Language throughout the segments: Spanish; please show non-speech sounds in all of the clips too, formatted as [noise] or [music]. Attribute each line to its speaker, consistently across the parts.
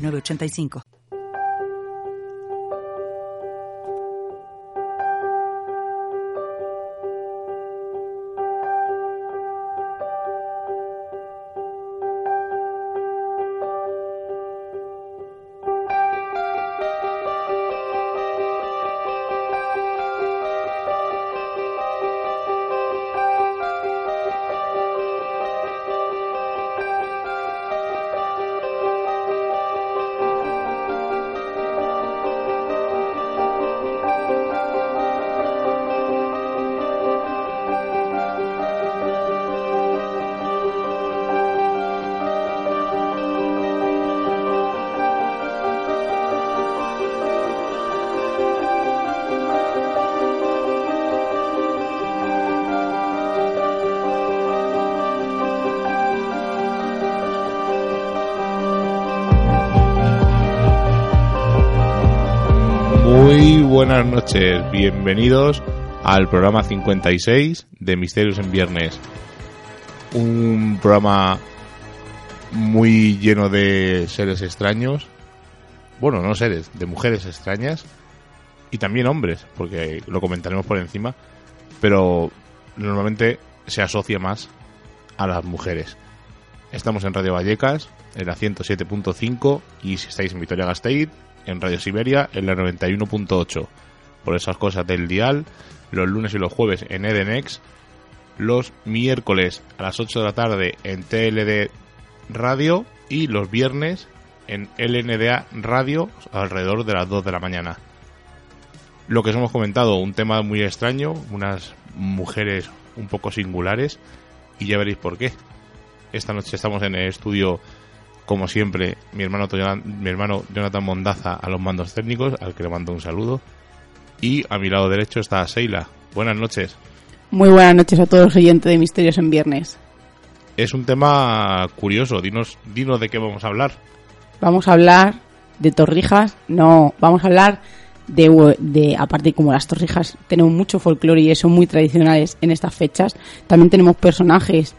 Speaker 1: 985.
Speaker 2: Buenas noches, bienvenidos al programa 56 de Misterios en Viernes. Un programa muy lleno de seres extraños, bueno, no seres, de mujeres extrañas y también hombres, porque lo comentaremos por encima, pero normalmente se asocia más a las mujeres. Estamos en Radio Vallecas, en la 107.5 y si estáis en Vitoria Gasteiz, en Radio Siberia en la 91.8. Por esas cosas del dial, los lunes y los jueves en Edenex, los miércoles a las 8 de la tarde en TLD Radio y los viernes en LNDA Radio alrededor de las 2 de la mañana. Lo que os hemos comentado, un tema muy extraño, unas mujeres un poco singulares y ya veréis por qué. Esta noche estamos en el estudio como siempre, mi hermano, mi hermano Jonathan Mondaza a los mandos técnicos, al que le mando un saludo. Y a mi lado derecho está Seila. Buenas noches.
Speaker 3: Muy buenas noches a todos los oyentes de Misterios en Viernes.
Speaker 2: Es un tema curioso. Dinos, dinos de qué vamos a hablar.
Speaker 3: Vamos a hablar de torrijas. No, vamos a hablar de, de, aparte como las torrijas tenemos mucho folclore y son muy tradicionales en estas fechas, también tenemos personajes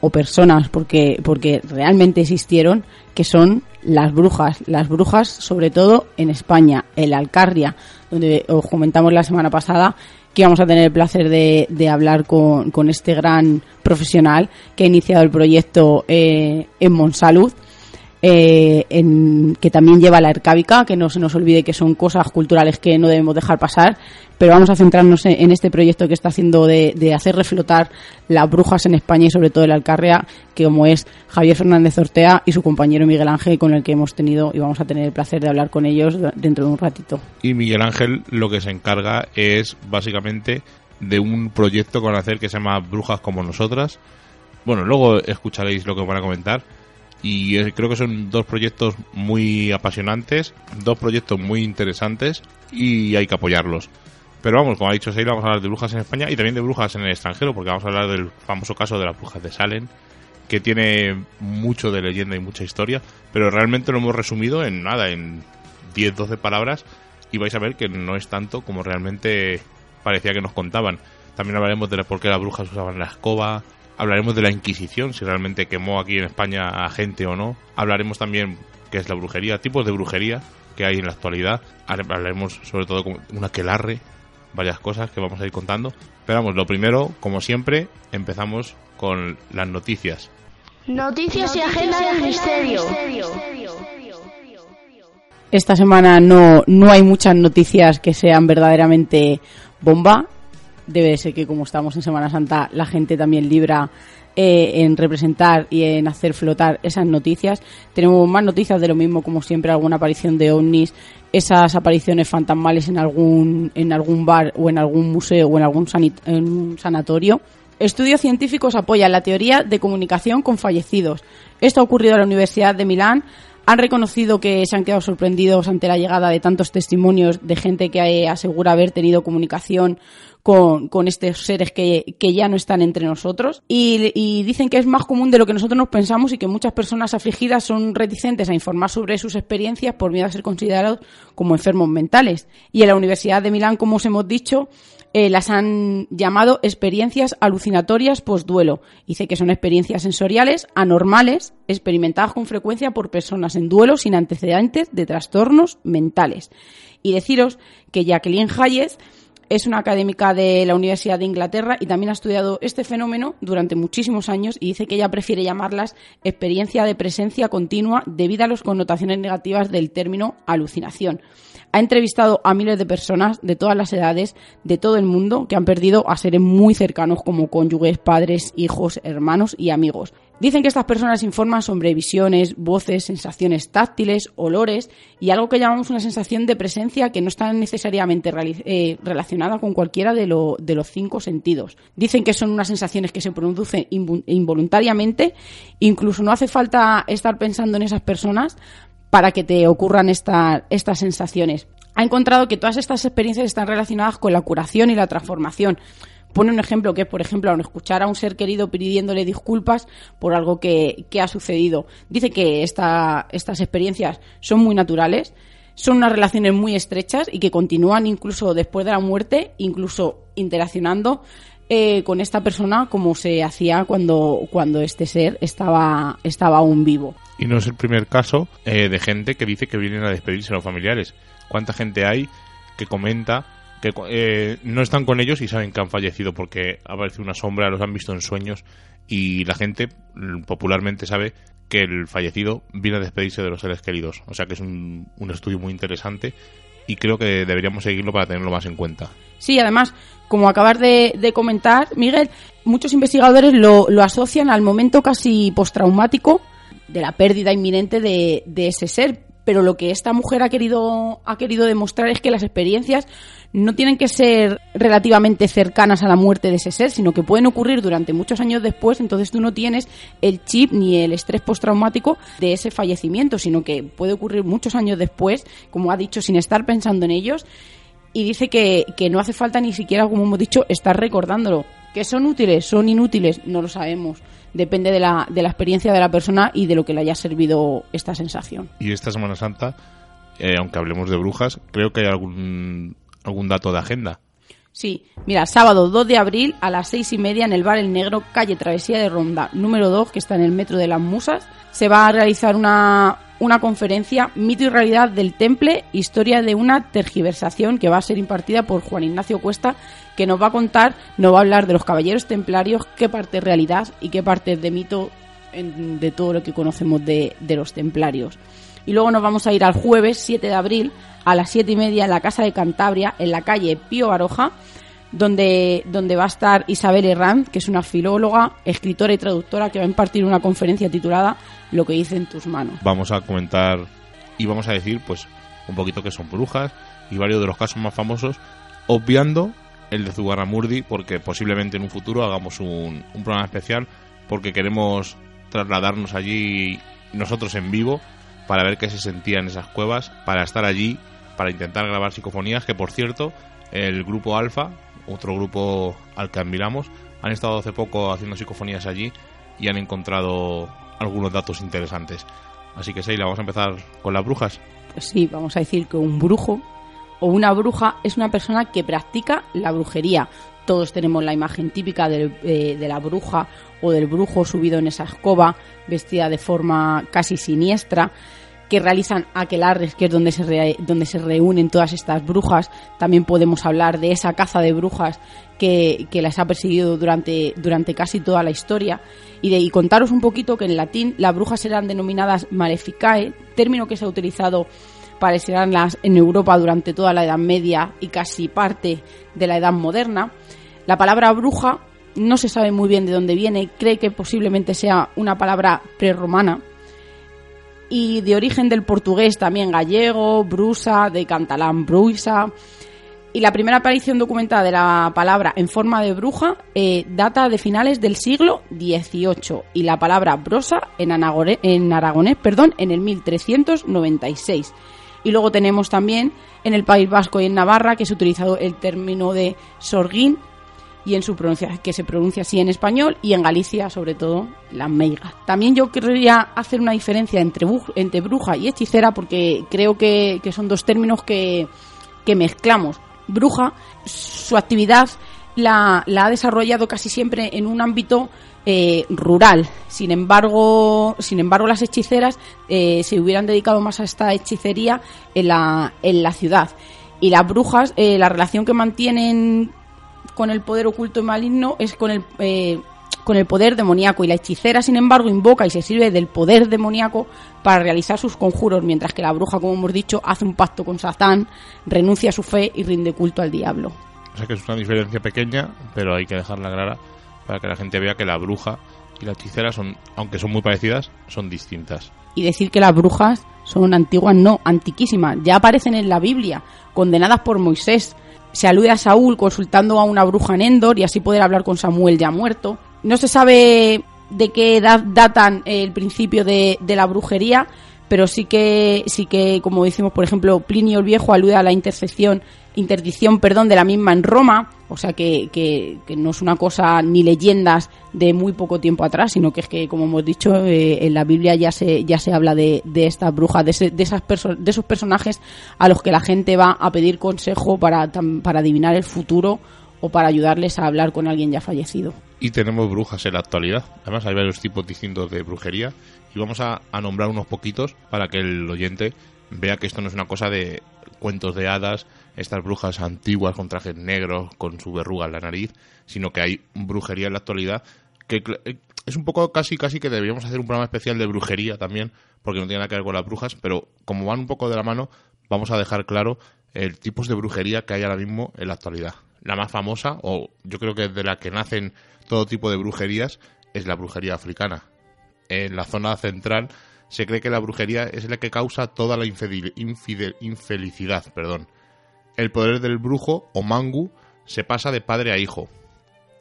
Speaker 3: o personas, porque, porque realmente existieron, que son las brujas. Las brujas, sobre todo en España, en la Alcarria, donde os comentamos la semana pasada que íbamos a tener el placer de, de hablar con, con, este gran profesional que ha iniciado el proyecto eh, en Monsalud eh, en, que también lleva la ercábica, que no se nos olvide que son cosas culturales que no debemos dejar pasar, pero vamos a centrarnos en, este proyecto que está haciendo de, hacer reflotar las brujas en España y sobre todo en la Alcarria, que como es Javier Fernández Ortea y su compañero Miguel Ángel, con el que hemos tenido y vamos a tener el placer de hablar con ellos dentro de un ratito.
Speaker 2: Y Miguel Ángel lo que se encarga es básicamente de un proyecto con hacer que se llama Brujas como nosotras. Bueno, luego escucharéis lo que van a comentar y eh, creo que son dos proyectos muy apasionantes, dos proyectos muy interesantes y hay que apoyarlos. Pero vamos, como ha dicho Seila, vamos a hablar de brujas en España y también de brujas en el extranjero, porque vamos a hablar del famoso caso de las brujas de Salem, que tiene mucho de leyenda y mucha historia, pero realmente lo hemos resumido en nada, en 10-12 palabras, y vais a ver que no es tanto como realmente parecía que nos contaban. También hablaremos de por qué las brujas usaban la escoba, Hablaremos de la Inquisición, si realmente quemó aquí en España a gente o no. Hablaremos también qué es la brujería, tipos de brujería que hay en la actualidad. Hablaremos sobre todo con un aquelarre, varias cosas que vamos a ir contando. Pero vamos, lo primero, como siempre, empezamos con las noticias.
Speaker 4: Noticias y agenda del misterio.
Speaker 3: Esta semana no, no hay muchas noticias que sean verdaderamente bomba debe ser que como estamos en Semana Santa, la gente también libra eh, en representar y en hacer flotar esas noticias. Tenemos más noticias de lo mismo, como siempre, alguna aparición de ovnis, esas apariciones fantasmales en algún, en algún bar o en algún museo o en algún en sanatorio. Estudios científicos apoyan la teoría de comunicación con fallecidos. Esto ha ocurrido en la Universidad de Milán Han reconocido que se han quedado sorprendidos ante la llegada de tantos testimonios de gente que eh, asegura haber tenido comunicación con, con estos seres que, que, ya no están entre nosotros y, dicen que es más común de lo que nosotros nos pensamos y que muchas personas afligidas son reticentes a informar sobre sus experiencias por miedo a ser considerados como enfermos mentales. Y en la Universidad de Milán, como os hemos dicho, eh, las han llamado experiencias alucinatorias post-duelo. Dice que son experiencias sensoriales anormales experimentadas con frecuencia por personas en duelo sin antecedentes de trastornos mentales. Y deciros que Jacqueline Hayes es una académica de la Universidad de Inglaterra y también ha estudiado este fenómeno durante muchísimos años y dice que ella prefiere llamarlas experiencia de presencia continua debido a las connotaciones negativas del término alucinación. Ha entrevistado a miles de personas de todas las edades, de todo el mundo, que han perdido a seres muy cercanos como cónyuges, padres, hijos, hermanos y amigos. Dicen que estas personas informan sobre visiones, voces, sensaciones táctiles, olores y algo que llamamos una sensación de presencia que no está necesariamente eh, relacionada con cualquiera de, los cinco sentidos. Dicen que son unas sensaciones que se producen involuntariamente, incluso no hace falta estar pensando en esas personas para que te ocurran estas sensaciones. Ha encontrado que todas estas experiencias están relacionadas con la curación y la transformación. Pone un ejemplo que es, por ejemplo, escuchar a un ser querido pidiéndole disculpas por algo que, ha sucedido. Dice que esta, estas experiencias son muy naturales, son unas relaciones muy estrechas y que continúan incluso después de la muerte, incluso interaccionando eh, con esta persona como se hacía cuando, cuando este ser estaba, estaba aún vivo.
Speaker 2: Y no es el primer caso eh, de gente que dice que vienen a despedirse a los familiares. ¿Cuánta gente hay que comenta que eh, no están con ellos y saben que han fallecido porque ha aparecido una sombra, los han visto en sueños y la gente popularmente sabe que el fallecido viene a despedirse de los seres queridos. O sea que es un, un estudio muy interesante y creo que deberíamos seguirlo para tenerlo más en cuenta.
Speaker 3: Sí, además, como acabas de, comentar, Miguel, muchos investigadores lo, asocian al momento casi postraumático de la pérdida inminente de, de ese ser, pero lo que esta mujer ha querido, ha querido demostrar es que las experiencias no tienen que ser relativamente cercanas a la muerte de ese ser, sino que pueden ocurrir durante muchos años después, entonces tú no tienes el chip ni el estrés postraumático de ese fallecimiento, sino que puede ocurrir muchos años después, como ha dicho, sin estar pensando en ellos, y dice que, que no hace falta ni siquiera, como hemos dicho, estar recordándolo. ¿Que son útiles? ¿Son inútiles? No lo sabemos depende de la, de la experiencia de la persona y de lo que le haya servido esta sensación.
Speaker 2: Y esta Semana Santa, eh, aunque hablemos de brujas, creo que hay algún, algún dato de agenda.
Speaker 3: Sí, mira, sábado 2 de abril a las seis y media en el Bar El Negro, calle Travesía de Ronda, número 2, que está en el Metro de las Musas, se va a realizar una, una conferencia Mito y Realidad del Temple, historia de una tergiversación que va a ser impartida por Juan Ignacio Cuesta, que nos va a contar, nos va a hablar de los caballeros templarios, qué parte es realidad y qué parte es de mito de todo lo que conocemos de, de los templarios. Y luego nos vamos a ir al jueves 7 de abril a las 7 y media en la Casa de Cantabria, en la calle Pío Baroja, donde, donde va a estar Isabel Herrán, que es una filóloga, escritora y traductora, que va a impartir una conferencia titulada Lo que dice en tus manos.
Speaker 2: Vamos a comentar y vamos a decir, pues, un poquito que son brujas y varios de los casos más famosos, obviando el de Zugarramurdi, porque posiblemente en un futuro hagamos un, un programa especial, porque queremos trasladarnos allí nosotros en vivo para ver qué se sentía en esas cuevas, para estar allí, para intentar grabar psicofonías, que por cierto, el grupo Alfa, otro grupo al que admiramos, han estado hace poco haciendo psicofonías allí y han encontrado algunos datos interesantes. Así que Seila, vamos a empezar con las brujas.
Speaker 3: Pues sí, vamos a decir que un brujo o una bruja es una persona que practica la brujería. Todos tenemos la imagen típica eh, de, la bruja o del brujo subido en esa escoba, vestida de forma casi siniestra que realizan aquelarres, que es donde se, donde se reúnen todas estas brujas. También podemos hablar de esa caza de brujas que, que las ha perseguido durante, durante casi toda la historia. Y, contaros un poquito que en latín las brujas eran denominadas maleficae, término que se ha utilizado para las en Europa durante toda la Edad Media y casi parte de la Edad Moderna. La palabra bruja no se sabe muy bien de dónde viene, cree que posiblemente sea una palabra prerromana y de origen del portugués también gallego, brusa, de catalán bruisa. Y la primera aparición documentada de la palabra en forma de bruja eh, data de finales del siglo XVIII y la palabra brosa en, en aragonés perdón, en el 1396. Y luego tenemos también en el País Vasco y en Navarra que se ha utilizado el término de sorguín y en su pronunciación, que se pronuncia así en español y en Galicia sobre todo la meiga. También yo querría hacer una diferencia entre, entre bruja y hechicera porque creo que, son dos términos que, que mezclamos. Bruja, su actividad la, la, ha desarrollado casi siempre en un ámbito eh, rural. Sin embargo, sin embargo, las hechiceras eh, se hubieran dedicado más a esta hechicería en la, en la ciudad. Y las brujas, eh, la relación que mantienen con el poder oculto y maligno es con el, con el poder demoníaco. Y la hechicera, sin embargo, invoca y se sirve del poder demoníaco para realizar sus conjuros, mientras que la bruja, como hemos dicho, hace un pacto con Satán, renuncia a su fe y rinde culto al diablo.
Speaker 2: O sea que es una diferencia pequeña, pero hay que dejarla clara para que la gente vea que la bruja y la hechicera son, aunque son muy parecidas, son distintas.
Speaker 3: Y decir que las brujas son antiguas, no, antiquísimas. Ya aparecen en la Biblia, condenadas por Moisés. Se alude a Saúl consultando a una bruja en Endor y así poder hablar con Samuel ya muerto. No se sabe de qué edad datan el principio de, de la brujería, pero sí que, sí que, como decimos, por ejemplo, Plinio el Viejo alude a la intercesión interdicción perdón, de la misma en Roma, o sea que, que, no es una cosa ni leyendas de muy poco tiempo atrás, sino que es que, como hemos dicho, eh, en la Biblia ya se, ya se habla de, de estas brujas, de, de, esas de esos personajes a los que la gente va a pedir consejo para, para adivinar el futuro o para ayudarles a hablar con alguien ya fallecido.
Speaker 2: Y tenemos brujas en la actualidad. Además, hay varios tipos distintos de brujería y vamos a, a nombrar unos poquitos para que el oyente vea que esto no es una cosa de cuentos de hadas, estas brujas antiguas con trajes negros, con su verruga en la nariz, sino que hay brujería en la actualidad que eh, es un poco casi casi que deberíamos hacer un programa especial de brujería también, porque no tiene nada que ver con las brujas, pero como van un poco de la mano, vamos a dejar claro el tipos de brujería que hay ahora mismo en la actualidad. La más famosa, o yo creo que de la que nacen todo tipo de brujerías, es la brujería africana. En la zona central se cree que la brujería es la que causa toda la infelicidad. Perdón. El poder del brujo o mangu se pasa de padre a hijo.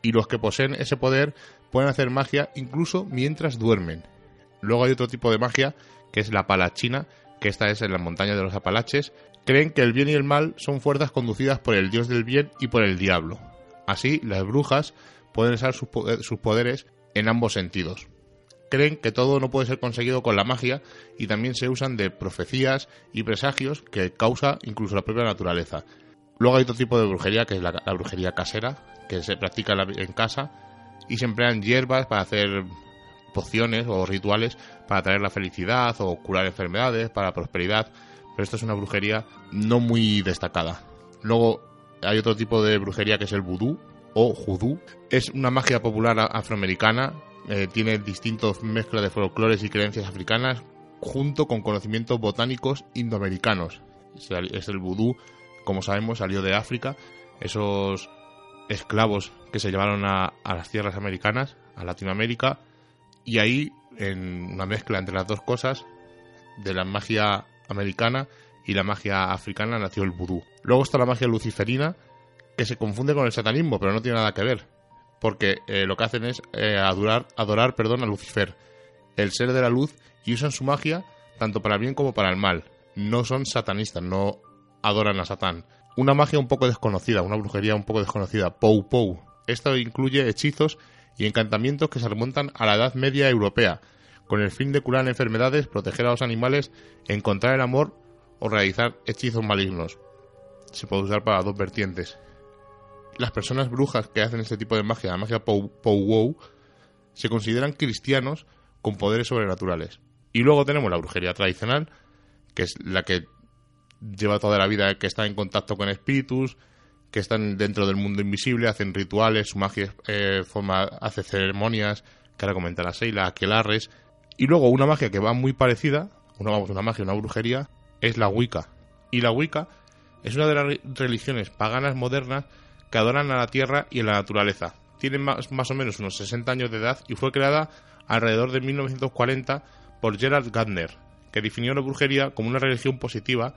Speaker 2: Y los que poseen ese poder pueden hacer magia incluso mientras duermen. Luego hay otro tipo de magia que es la palachina, que esta es en la montaña de los Apalaches. Creen que el bien y el mal son fuerzas conducidas por el dios del bien y por el diablo. Así, las brujas pueden usar sus poderes en ambos sentidos creen que todo no puede ser conseguido con la magia y también se usan de profecías y presagios que causa incluso la propia naturaleza. Luego hay otro tipo de brujería que es la, brujería casera, que se practica en casa y se emplean hierbas para hacer pociones o rituales para traer la felicidad o curar enfermedades, para prosperidad, pero esto es una brujería no muy destacada. Luego hay otro tipo de brujería que es el vudú o judú. Es una magia popular afroamericana eh, tiene distintos mezclas de folclores y creencias africanas junto con conocimientos botánicos indoamericanos. Es el vudú, como sabemos, salió de África. Esos esclavos que se llevaron a, las tierras americanas, a Latinoamérica, y ahí, en una mezcla entre las dos cosas, de la magia americana y la magia africana, nació el vudú. Luego está la magia luciferina, que se confunde con el satanismo, pero no tiene nada que ver porque eh, lo que hacen es eh, adorar, adorar perdón, a Lucifer, el ser de la luz, y usan su magia tanto para el bien como para el mal. No son satanistas, no adoran a Satán. Una magia un poco desconocida, una brujería un poco desconocida, Pou Pou. Esto incluye hechizos y encantamientos que se remontan a la Edad Media Europea, con el fin de curar enfermedades, proteger a los animales, encontrar el amor o realizar hechizos malignos. Se puede usar para dos vertientes las personas brujas que hacen este tipo de magia, la magia Pow, Wow, se consideran cristianos con poderes sobrenaturales. Y luego tenemos la brujería tradicional, que es la que lleva toda la vida, que está en contacto con espíritus, que están dentro del mundo invisible, hacen rituales, su magia eh, forma, hace ceremonias, que ahora comentará Seila, aquelarres. Y luego una magia que va muy parecida, una, una magia, una brujería, es la Wicca. Y la Wicca es una de las religiones paganas modernas que adoran a la tierra y a la naturaleza. Tiene más, más o menos unos 60 años de edad y fue creada alrededor de 1940 por Gerald Gardner, que definió la brujería como una religión positiva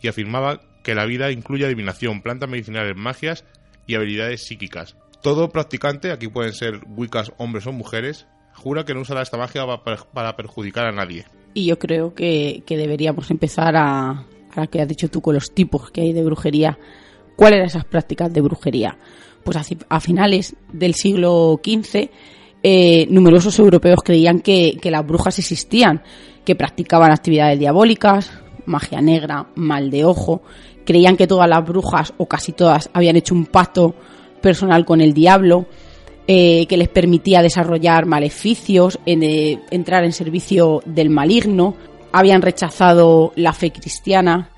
Speaker 2: y afirmaba que la vida incluye adivinación, plantas medicinales, magias y habilidades psíquicas. Todo practicante, aquí pueden ser wicas hombres o mujeres, jura que no usará esta magia para perjudicar a nadie.
Speaker 3: Y yo creo que, deberíamos empezar a, a que has dicho tú, con los tipos que hay de brujería. ¿Cuáles eran esas prácticas de brujería? Pues a, finales del siglo XV, eh, numerosos europeos creían que, las brujas existían, que practicaban actividades diabólicas, magia negra, mal de ojo, creían que todas las brujas, o casi todas, habían hecho un pacto personal con el diablo, eh, que les permitía desarrollar maleficios, eh, entrar en servicio del maligno, habían rechazado la fe cristiana,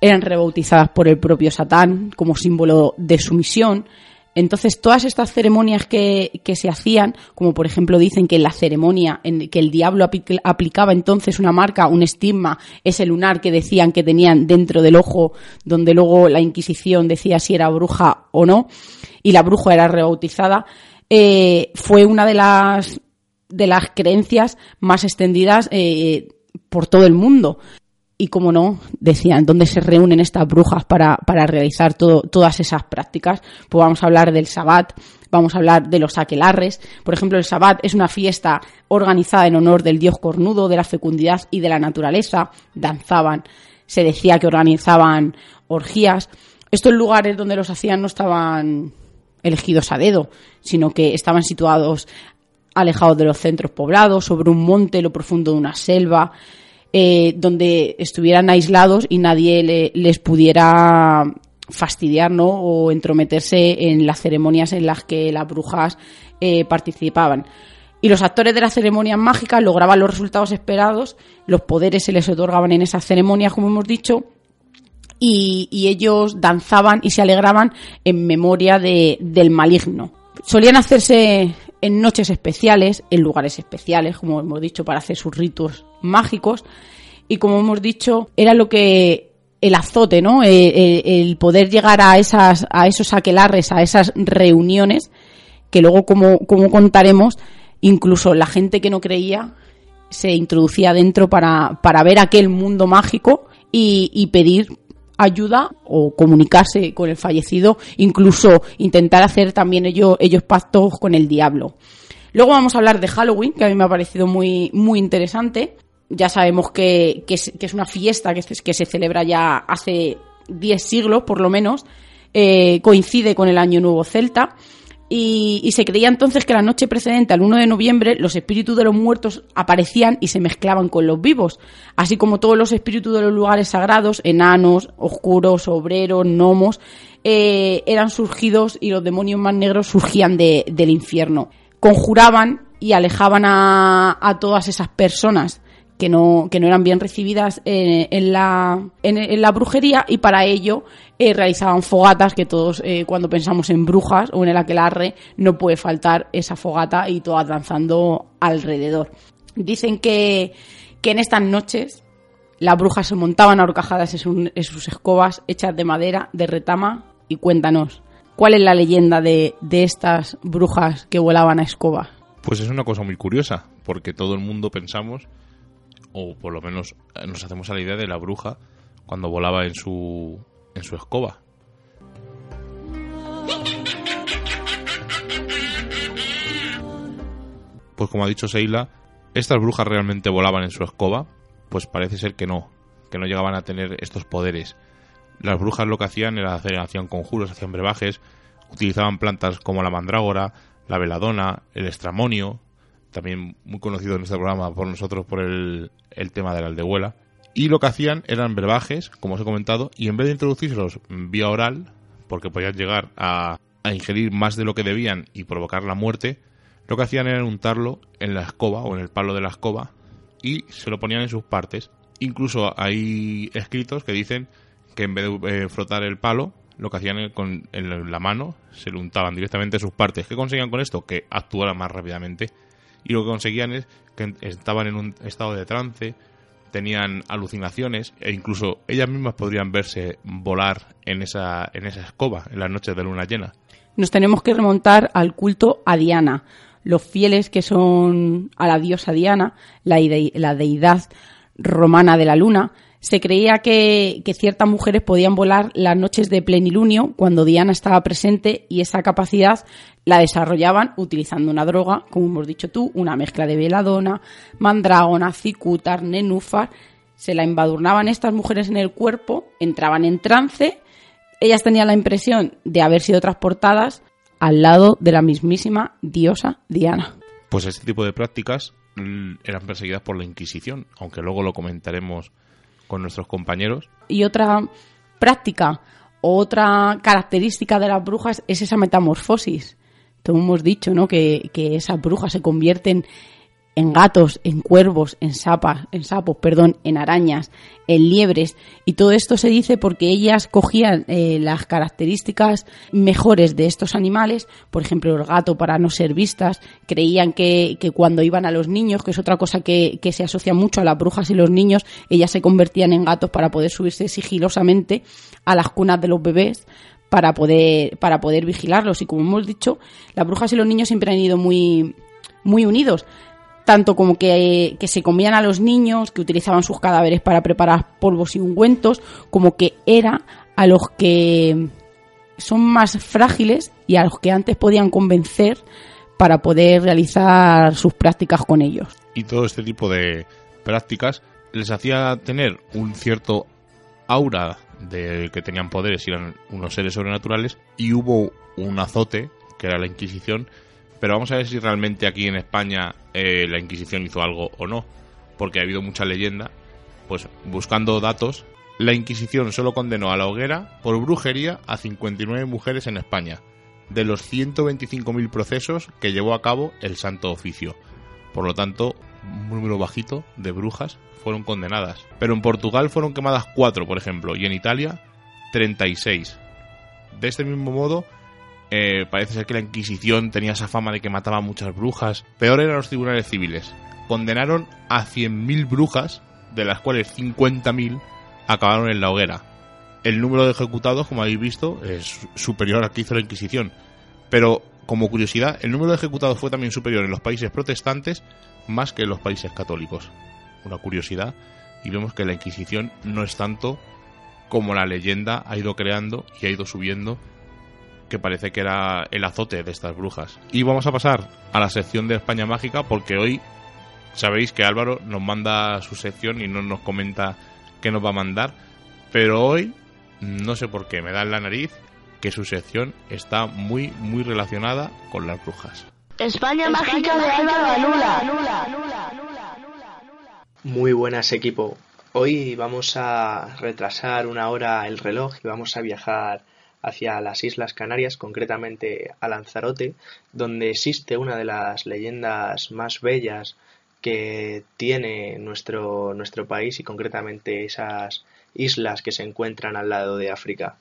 Speaker 3: eran rebautizadas por el propio Satán como símbolo de sumisión. Entonces, todas estas ceremonias que, que, se hacían, como por ejemplo dicen que la ceremonia en que el diablo aplicaba entonces una marca, un estigma, ese lunar que decían que tenían dentro del ojo, donde luego la Inquisición decía si era bruja o no, y la bruja era rebautizada, eh, fue una de las, de las creencias más extendidas eh, por todo el mundo. Y como no, decían, ¿dónde se reúnen estas brujas para, para realizar todo, todas esas prácticas? Pues vamos a hablar del Sabbat, vamos a hablar de los aquelarres. Por ejemplo, el Sabbat es una fiesta organizada en honor del dios cornudo, de la fecundidad y de la naturaleza. Danzaban, se decía que organizaban orgías. Estos lugares donde los hacían no estaban elegidos a dedo, sino que estaban situados alejados de los centros poblados, sobre un monte, lo profundo de una selva, eh, donde estuvieran aislados y nadie les pudiera fastidiar ¿no? o entrometerse en las ceremonias en las que las brujas eh, participaban. Y los actores de las ceremonias mágicas lograban los resultados esperados, los poderes se les otorgaban en esas ceremonias, como hemos dicho, y, ellos danzaban y se alegraban en memoria de, del maligno. Solían hacerse en noches especiales, en lugares especiales, como hemos dicho, para hacer sus ritos mágicos. Y como hemos dicho, era lo que el azote, ¿no? Eh, eh, el, poder llegar a esas, a esos aquelarres, a esas reuniones, que luego, como, como contaremos, incluso la gente que no creía se introducía dentro para, para ver aquel mundo mágico y, y pedir ayuda o comunicarse con el fallecido, incluso intentar hacer también ellos, ellos pactos con el diablo. Luego vamos a hablar de Halloween, que a mí me ha parecido muy, muy interesante. Ya sabemos que, que, es, una fiesta que, que se celebra ya hace 10 siglos, por lo menos. Eh, coincide con el Año Nuevo Celta y, se creía entonces que la noche precedente al 1 de noviembre los espíritus de los muertos aparecían y se mezclaban con los vivos, así como todos los espíritus de los lugares sagrados, enanos, oscuros, obreros, gnomos, eh, eran surgidos y los demonios más negros surgían del infierno. Conjuraban y alejaban a, a todas esas personas que no, que no eran bien recibidas en, la, en, la brujería y para ello eh, realizaban fogatas que todos eh, cuando pensamos en brujas o en el aquelarre no puede faltar esa fogata y todas danzando alrededor. Dicen que, que en estas noches las brujas se montaban ahorcajadas en, en sus escobas hechas de madera, de retama y cuéntanos, ¿cuál es la leyenda de, de estas brujas que volaban a escoba?
Speaker 2: Pues es una cosa muy curiosa, porque todo el mundo pensamos o por lo menos eh, nos hacemos a la idea de la bruja cuando volaba en su, en su escoba. Pues como ha dicho Seila, ¿estas brujas realmente volaban en su escoba? Pues parece ser que no, que no llegaban a tener estos poderes. Las brujas lo que hacían era hacer, hacían conjuros, hacían brebajes, utilizaban plantas como la mandrágora, la veladona, el estramonio, también muy conocido en este programa por nosotros por el, tema de la aldehuela. Y lo que hacían eran brebajes, como os he comentado, y en vez de introducírselos vía oral, porque podían llegar a, a ingerir más de lo que debían y provocar la muerte, lo que hacían era untarlo en la escoba o en el palo de la escoba y se lo ponían en sus partes. Incluso hay escritos que dicen que en vez de eh, frotar el palo, lo que hacían con en la mano se lo untaban directamente en sus partes. ¿Qué conseguían con esto? Que actuara más rápidamente y lo que conseguían es que estaban en un estado de trance, tenían alucinaciones e incluso ellas mismas podrían verse volar en esa, en esa escoba en las noches de luna llena.
Speaker 3: Nos tenemos que remontar al culto a Diana. Los fieles que son a la diosa Diana, la, la deidad romana de la luna, Se creía que, ciertas mujeres podían volar las noches de plenilunio cuando Diana estaba presente y esa capacidad la desarrollaban utilizando una droga, como hemos dicho tú, una mezcla de veladona, mandrágona, cicutar, nenúfar. Se la embadurnaban estas mujeres en el cuerpo, entraban en trance, ellas tenían la impresión de haber sido transportadas al lado de la mismísima diosa Diana.
Speaker 2: Pues este tipo de prácticas mm, eran perseguidas por la Inquisición, aunque luego lo comentaremos con nuestros compañeros.
Speaker 3: Y otra práctica otra característica de las brujas es esa metamorfosis. Como hemos dicho, ¿no? Que, que esas brujas se convierten en gatos, en cuervos, en sapas, en sapos, perdón, en arañas, en liebres. Y todo esto se dice porque ellas cogían eh, las características mejores de estos animales, por ejemplo, el gato para no ser vistas, creían que, que cuando iban a los niños, que es otra cosa que, que se asocia mucho a las brujas y los niños, ellas se convertían en gatos para poder subirse sigilosamente a las cunas de los bebés para poder, para poder vigilarlos. Y como hemos dicho, las brujas y los niños siempre han ido muy, muy unidos tanto como que, se comían a los niños, que utilizaban sus cadáveres para preparar polvos y ungüentos, como que era a los que son más frágiles y a los que antes podían convencer para poder realizar sus prácticas con ellos.
Speaker 2: Y todo este tipo de prácticas les hacía tener un cierto aura de que tenían poderes y eran unos seres sobrenaturales y hubo un azote, que era la Inquisición, pero vamos a ver si realmente aquí en España eh, la Inquisición hizo algo o no, porque ha habido mucha leyenda. Pues buscando datos, la Inquisición solo condenó a la hoguera por brujería a 59 mujeres en España, de los 125.000 procesos que llevó a cabo el Santo Oficio. Por lo tanto, un número bajito de brujas fueron condenadas. Pero en Portugal fueron quemadas 4, por ejemplo, y en Italia 36. De este mismo modo, eh, parece ser que la Inquisición tenía esa fama de que mataba muchas brujas. Peor eran los tribunales civiles. Condenaron a 100.000 brujas, de las cuales 50.000 acabaron en la hoguera. El número de ejecutados, como habéis visto, es superior al que hizo la Inquisición. Pero, como curiosidad, el número de ejecutados fue también superior en los países protestantes más que en los países católicos. Una curiosidad. Y vemos que la Inquisición no es tanto como la leyenda ha ido creando y ha ido subiendo que parece que era el azote de estas brujas. Y vamos a pasar a la sección de España Mágica porque hoy sabéis que Álvaro nos manda su sección y no nos comenta qué nos va a mandar, pero hoy no sé por qué me da en la nariz que su sección está muy muy relacionada con las brujas.
Speaker 4: España, Mágica de Álvaro
Speaker 5: Muy buenas equipo. Hoy vamos a retrasar una hora el reloj y vamos a viajar hacia las Islas Canarias, concretamente a Lanzarote, donde existe una de las leyendas más bellas que tiene nuestro, nuestro país y concretamente esas islas que se encuentran al lado de África.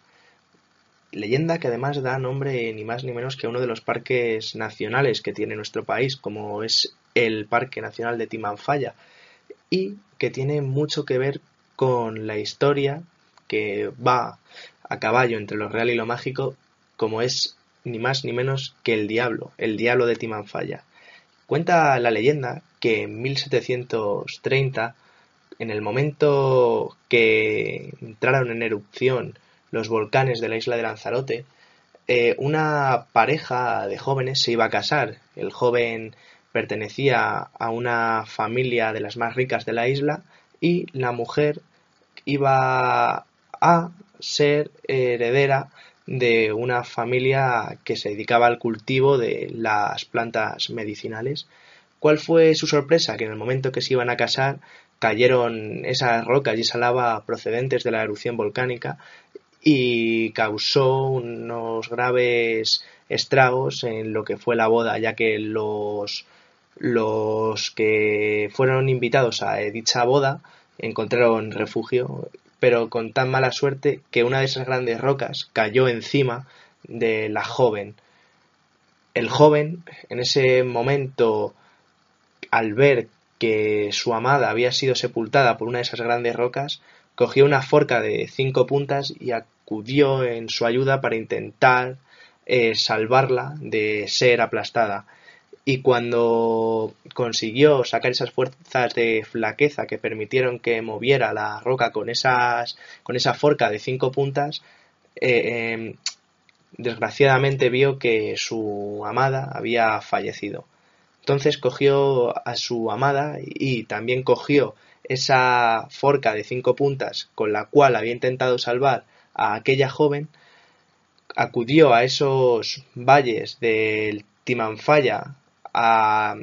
Speaker 5: Leyenda que además da nombre ni más ni menos que a uno de los parques nacionales que tiene nuestro país, como es el Parque Nacional de Timanfaya, y que tiene mucho que ver con la historia que va a caballo entre lo real y lo mágico, como es ni más ni menos que el diablo, el diablo de Timanfaya. Cuenta la leyenda que en 1730, en el momento que entraron en erupción los volcanes de la isla de Lanzarote, eh, una pareja de jóvenes se iba a casar. El joven pertenecía a una familia de las más ricas de la isla y la mujer iba a ser heredera de una familia que se dedicaba al cultivo de las plantas medicinales. ¿Cuál fue su sorpresa? Que en el momento que se iban a casar cayeron esas rocas y esa lava procedentes de la erupción volcánica y causó unos graves estragos en lo que fue la boda, ya que los, los que fueron invitados a dicha boda encontraron refugio pero con tan mala suerte que una de esas grandes rocas cayó encima de la joven. El joven, en ese momento, al ver que su amada había sido sepultada por una de esas grandes rocas, cogió una forca de cinco puntas y acudió en su ayuda para intentar eh, salvarla de ser aplastada. Y cuando consiguió sacar esas fuerzas de flaqueza que permitieron que moviera la roca con esas con esa forca de cinco puntas eh, em, desgraciadamente vio que su amada había fallecido. Entonces cogió a su amada y también cogió esa forca de cinco puntas con la cual había intentado salvar a aquella joven acudió a esos valles del Timanfaya a,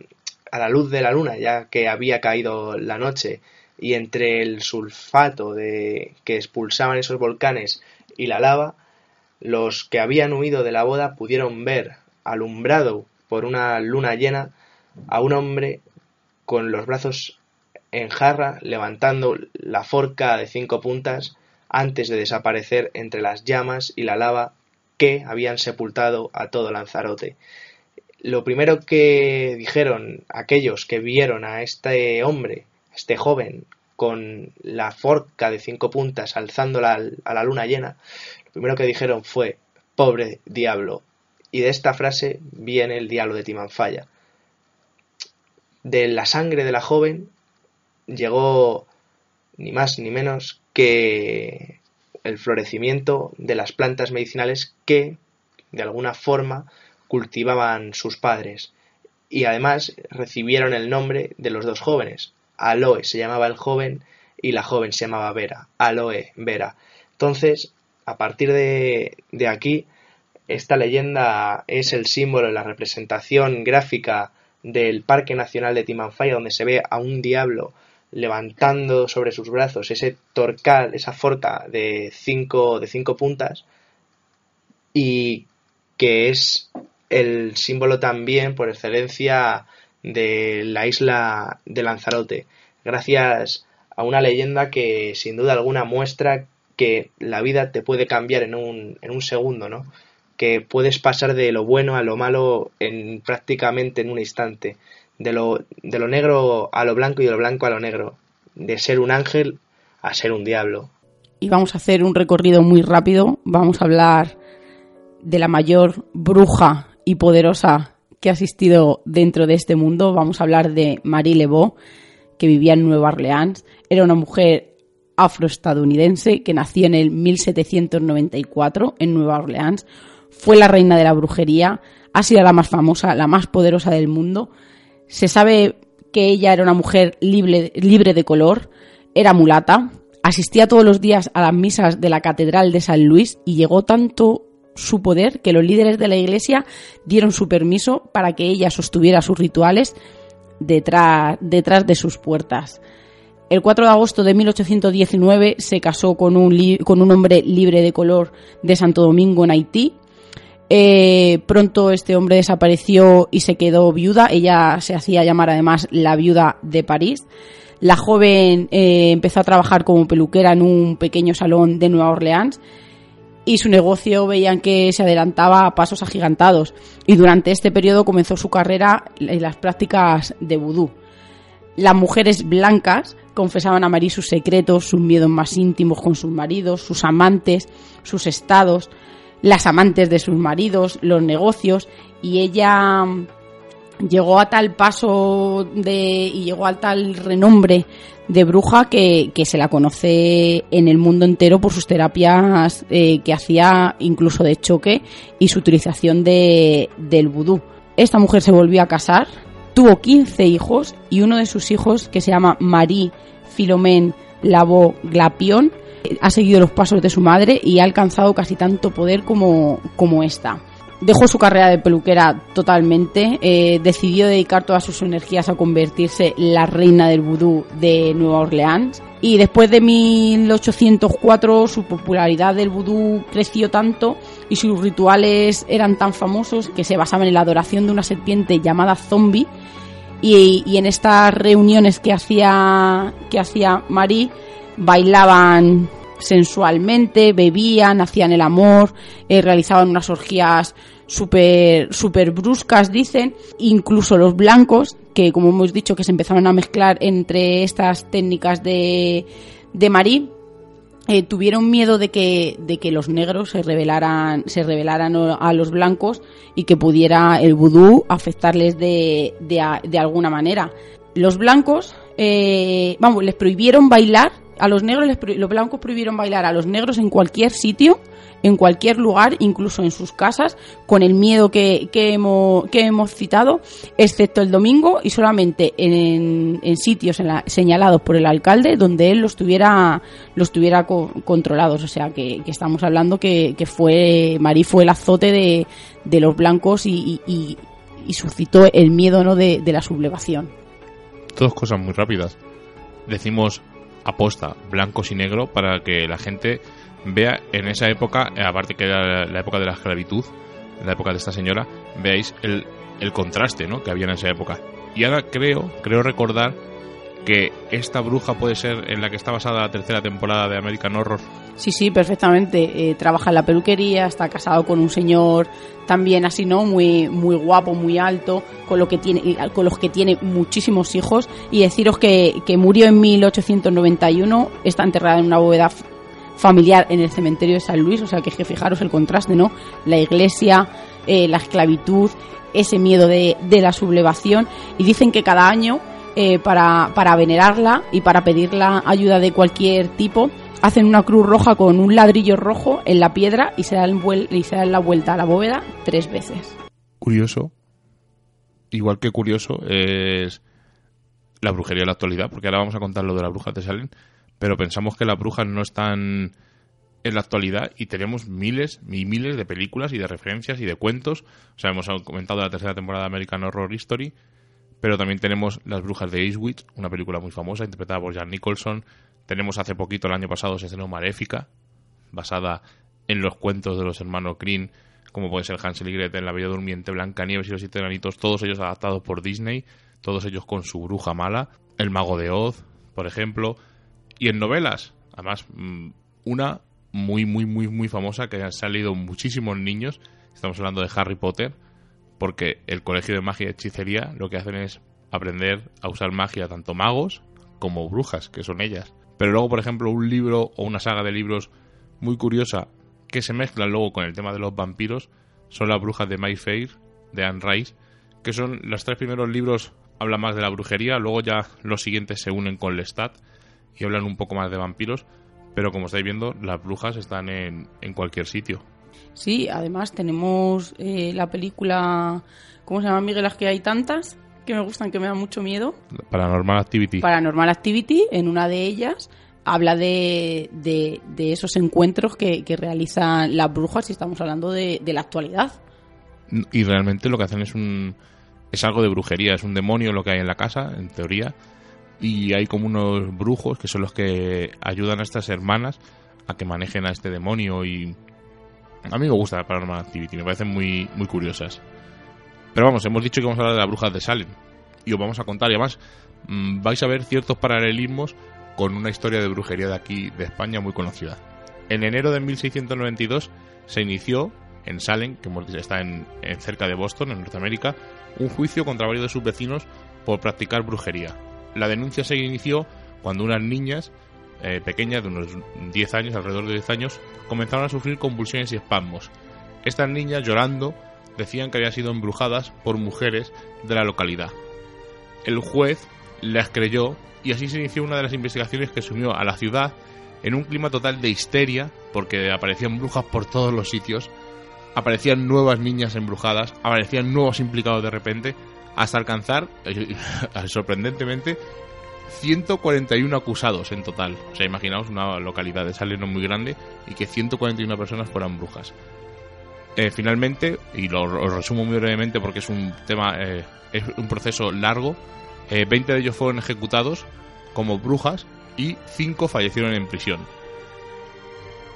Speaker 5: la luz de la luna, ya que había caído la noche, y entre el sulfato de que expulsaban esos volcanes y la lava, los que habían huido de la boda pudieron ver, alumbrado por una luna llena, a un hombre con los brazos en jarra levantando la forca de cinco puntas antes de desaparecer entre las llamas y la lava que habían sepultado a todo Lanzarote lo primero que dijeron aquellos que vieron a este hombre, este joven, con la forca de cinco puntas alzándola a la luna llena, lo primero que dijeron fue, pobre diablo. Y de esta frase viene el diablo de Timanfaya. De la sangre de la joven llegó ni más ni menos que el florecimiento de las plantas medicinales que, de alguna forma, cultivaban sus padres, y además recibieron el nombre de los dos jóvenes. Aloe se llamaba el joven y la joven se llamaba Vera. Aloe, Vera. Entonces, a partir de, aquí, esta leyenda es el símbolo, la representación gráfica del Parque Nacional de Timanfaya, donde se ve a un diablo levantando sobre sus brazos ese torcal, esa forca de cinco, de cinco puntas, y que es el símbolo también por excelencia de la isla de Lanzarote, gracias a una leyenda que sin duda alguna muestra que la vida te puede cambiar en un, en un segundo, ¿no? Que puedes pasar de lo bueno a lo malo en prácticamente en un instante, de lo, de lo negro a lo blanco y de lo blanco a lo negro, de ser un ángel a ser un diablo.
Speaker 3: Y vamos a hacer un recorrido muy rápido, vamos a hablar de la mayor bruja y poderosa que ha existido dentro de este mundo. Vamos a hablar de Marie Lebeau, que vivía en Nueva Orleans. Era una mujer afroestadounidense que nació en el 1794 en Nueva Orleans. Fue la reina de la brujería, ha sido la más famosa, la más poderosa del mundo. Se sabe que ella era una mujer libre, libre de color, era mulata, asistía todos los días a las misas de la Catedral de San Luis y llegó tanto su poder que los líderes de la iglesia dieron su permiso para que ella sostuviera sus rituales detrás, detrás de sus puertas. El 4 de agosto de 1819 se casó con un, con un hombre libre de color de Santo Domingo en Haití. Eh, pronto este hombre desapareció y se quedó viuda. Ella se hacía llamar además la viuda de París. La joven eh, empezó a trabajar como peluquera en un pequeño salón de Nueva Orleans y su negocio veían que se adelantaba a pasos agigantados y durante este periodo comenzó su carrera en las prácticas de vudú. Las mujeres blancas confesaban a Marie sus secretos, sus miedos más íntimos con sus maridos, sus amantes, sus estados, las amantes de sus maridos, los negocios y ella llegó a tal paso de y llegó a tal renombre de bruja que, se la conoce en el mundo entero por sus terapias eh, que hacía incluso de choque y su utilización de, del vudú. Esta mujer se volvió a casar, tuvo 15 hijos y uno de sus hijos, que se llama Marie Philomène Labo Glapion, ha seguido los pasos de su madre y ha alcanzado casi tanto poder como, como esta dejó su carrera de peluquera totalmente, eh, decidió dedicar todas sus energías a convertirse en la reina del vudú de Nueva Orleans. Y después de 1804 su popularidad del vudú creció tanto y sus rituales eran tan famosos que se basaban en la adoración de una serpiente llamada zombie. Y, y en estas reuniones que hacía, que hacía Marie bailaban sensualmente, bebían, hacían el amor, eh, realizaban unas orgías súper super bruscas, dicen. Incluso los blancos, que como hemos dicho que se empezaron a mezclar entre estas técnicas de, de Marie, eh, tuvieron miedo de que, de que los negros se rebelaran, se rebelaran a los blancos y que pudiera el vudú afectarles de, de, de alguna manera. Los blancos, eh, vamos, les prohibieron bailar, a los negros, les los blancos prohibieron bailar a los negros en cualquier sitio, en cualquier lugar, incluso en sus casas, con el miedo que, que, hemos, que hemos citado, excepto el domingo y solamente en, en sitios señalados por el alcalde donde él los tuviera, los tuviera co- controlados. O sea, que, estamos hablando que, que fue, Marí fue el azote de, de los blancos y- y- y suscitó el miedo ¿no? de, de la sublevación.
Speaker 2: Dos cosas muy rápidas. Decimos aposta blancos y negro para que la gente vea en esa época, aparte que era la época de la esclavitud, la época de esta señora, veáis el, el contraste ¿no? que había en esa época. Y ahora creo, creo recordar que esta bruja puede ser en la que está basada la tercera temporada de American Horror.
Speaker 3: Sí, sí, perfectamente. Eh, trabaja en la peluquería, está casado con un señor también así, ¿no? Muy, muy guapo, muy alto, con lo que tiene, con los que tiene muchísimos hijos. Y deciros que, que murió en 1891, está enterrada en una bóveda familiar en el cementerio de San Luis, o sea que fijaros el contraste, ¿no? La iglesia, eh, la esclavitud, ese miedo de, de la sublevación. Y dicen que cada año, eh, para, para venerarla y para pedir la ayuda de cualquier tipo, hacen una cruz roja con un ladrillo rojo en la piedra y se dan, y se dan la vuelta a la bóveda tres veces.
Speaker 2: Curioso, igual que curioso es la brujería de la actualidad, porque ahora vamos a contar lo de las brujas de Salem, pero pensamos que las brujas no están en la actualidad y tenemos miles y miles de películas y de referencias y de cuentos. O sea, hemos comentado la tercera temporada de American Horror History, pero también tenemos Las Brujas de Eastwich, una película muy famosa interpretada por Jan Nicholson. Tenemos hace poquito, el año pasado, se estrenó Maléfica, basada en los cuentos de los hermanos Green, como puede ser Hansel y Gretel, La Bella Durmiente, Blancanieves y los Siete Enanitos, todos ellos adaptados por Disney, todos ellos con su bruja mala, El Mago de Oz, por ejemplo, y en novelas, además, mm, una muy, muy, muy, muy famosa que han salido muchísimos niños, estamos hablando de Harry Potter, porque el Colegio de Magia y Hechicería lo que hacen es aprender a usar magia tanto magos como brujas, que son ellas. Pero luego, por ejemplo, un libro o una saga de libros muy curiosa que se mezclan luego con el tema de los vampiros son las brujas de My Fair, de Anne Rice, que son los tres primeros libros hablan más de la brujería, luego ya los siguientes se unen con Lestat y hablan un poco más de vampiros, pero como estáis viendo, las brujas están en, en cualquier sitio.
Speaker 3: Sí, además tenemos eh, la película, ¿cómo se llama Miguel? Las que hay tantas que me gustan, que me dan mucho miedo.
Speaker 2: Paranormal Activity.
Speaker 3: Paranormal Activity, en una de ellas, habla de, de, de esos encuentros que, que realizan las brujas y estamos hablando de, de la actualidad.
Speaker 2: y realmente lo que hacen es un es algo de brujería, es un demonio lo que hay en la casa, en teoría, y hay como unos brujos que son los que ayudan a estas hermanas a que manejen a este demonio y a mí me gusta la Paranormal Activity, me parecen muy muy curiosas. Pero vamos, hemos dicho que vamos a hablar de las brujas de Salem y os vamos a contar y además mm, vais a ver ciertos paralelismos con una historia de brujería de aquí de España muy conocida. En enero de 1692 se inició en Salem, que está en cerca de Boston, en Norteamérica, un juicio contra varios de sus vecinos por practicar brujería. La denuncia se inició cuando unas niñas eh, pequeñas de unos 10 años, alrededor de 10 años, comenzaron a sufrir convulsiones y espasmos. Estas niñas, llorando, decían que habían sido embrujadas por mujeres de la localidad. El juez las creyó y así se inició una de las investigaciones que sumió a la ciudad en un clima total de histeria porque aparecían brujas por todos los sitios, aparecían nuevas niñas embrujadas, aparecían nuevos implicados de repente, hasta alcanzar, [laughs] sorprendentemente, 141 acusados en total. O sea, imaginaos una localidad de Salem no muy grande y que 141 personas fueran brujas. Eh, finalmente, y lo, resumo muy brevemente porque es un tema, eh, es un proceso largo, eh, 20 de ellos fueron ejecutados como brujas y 5 fallecieron en prisión.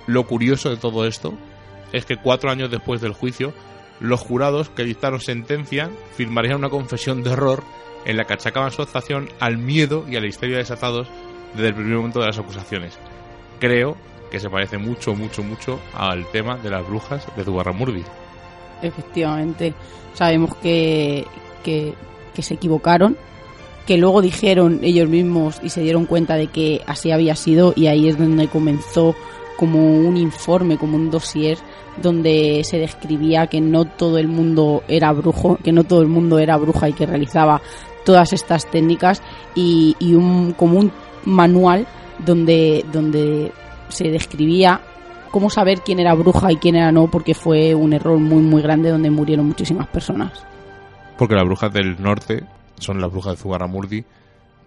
Speaker 2: Lo curioso de todo esto es que cuatro años después del juicio, los jurados que dictaron sentencia firmarían una confesión de horror en la que achacaban su actuación al miedo y a la histeria desatados desde el primer momento de las acusaciones. Creo que se parece mucho, mucho, mucho al tema de las brujas de Zugarramurdi.
Speaker 3: Efectivamente. Sabemos que, que, que se equivocaron que luego dijeron ellos mismos y se dieron cuenta de que así había sido y ahí es donde comenzó como un informe, como un dossier donde se describía que no todo el mundo era brujo, que no todo el mundo era bruja y que realizaba todas estas técnicas y, un, como un manual donde, donde se describía cómo saber quién era bruja y quién era no, porque fue un error muy muy grande donde murieron muchísimas personas.
Speaker 2: Porque las brujas del norte son las brujas de Zugarramurdi,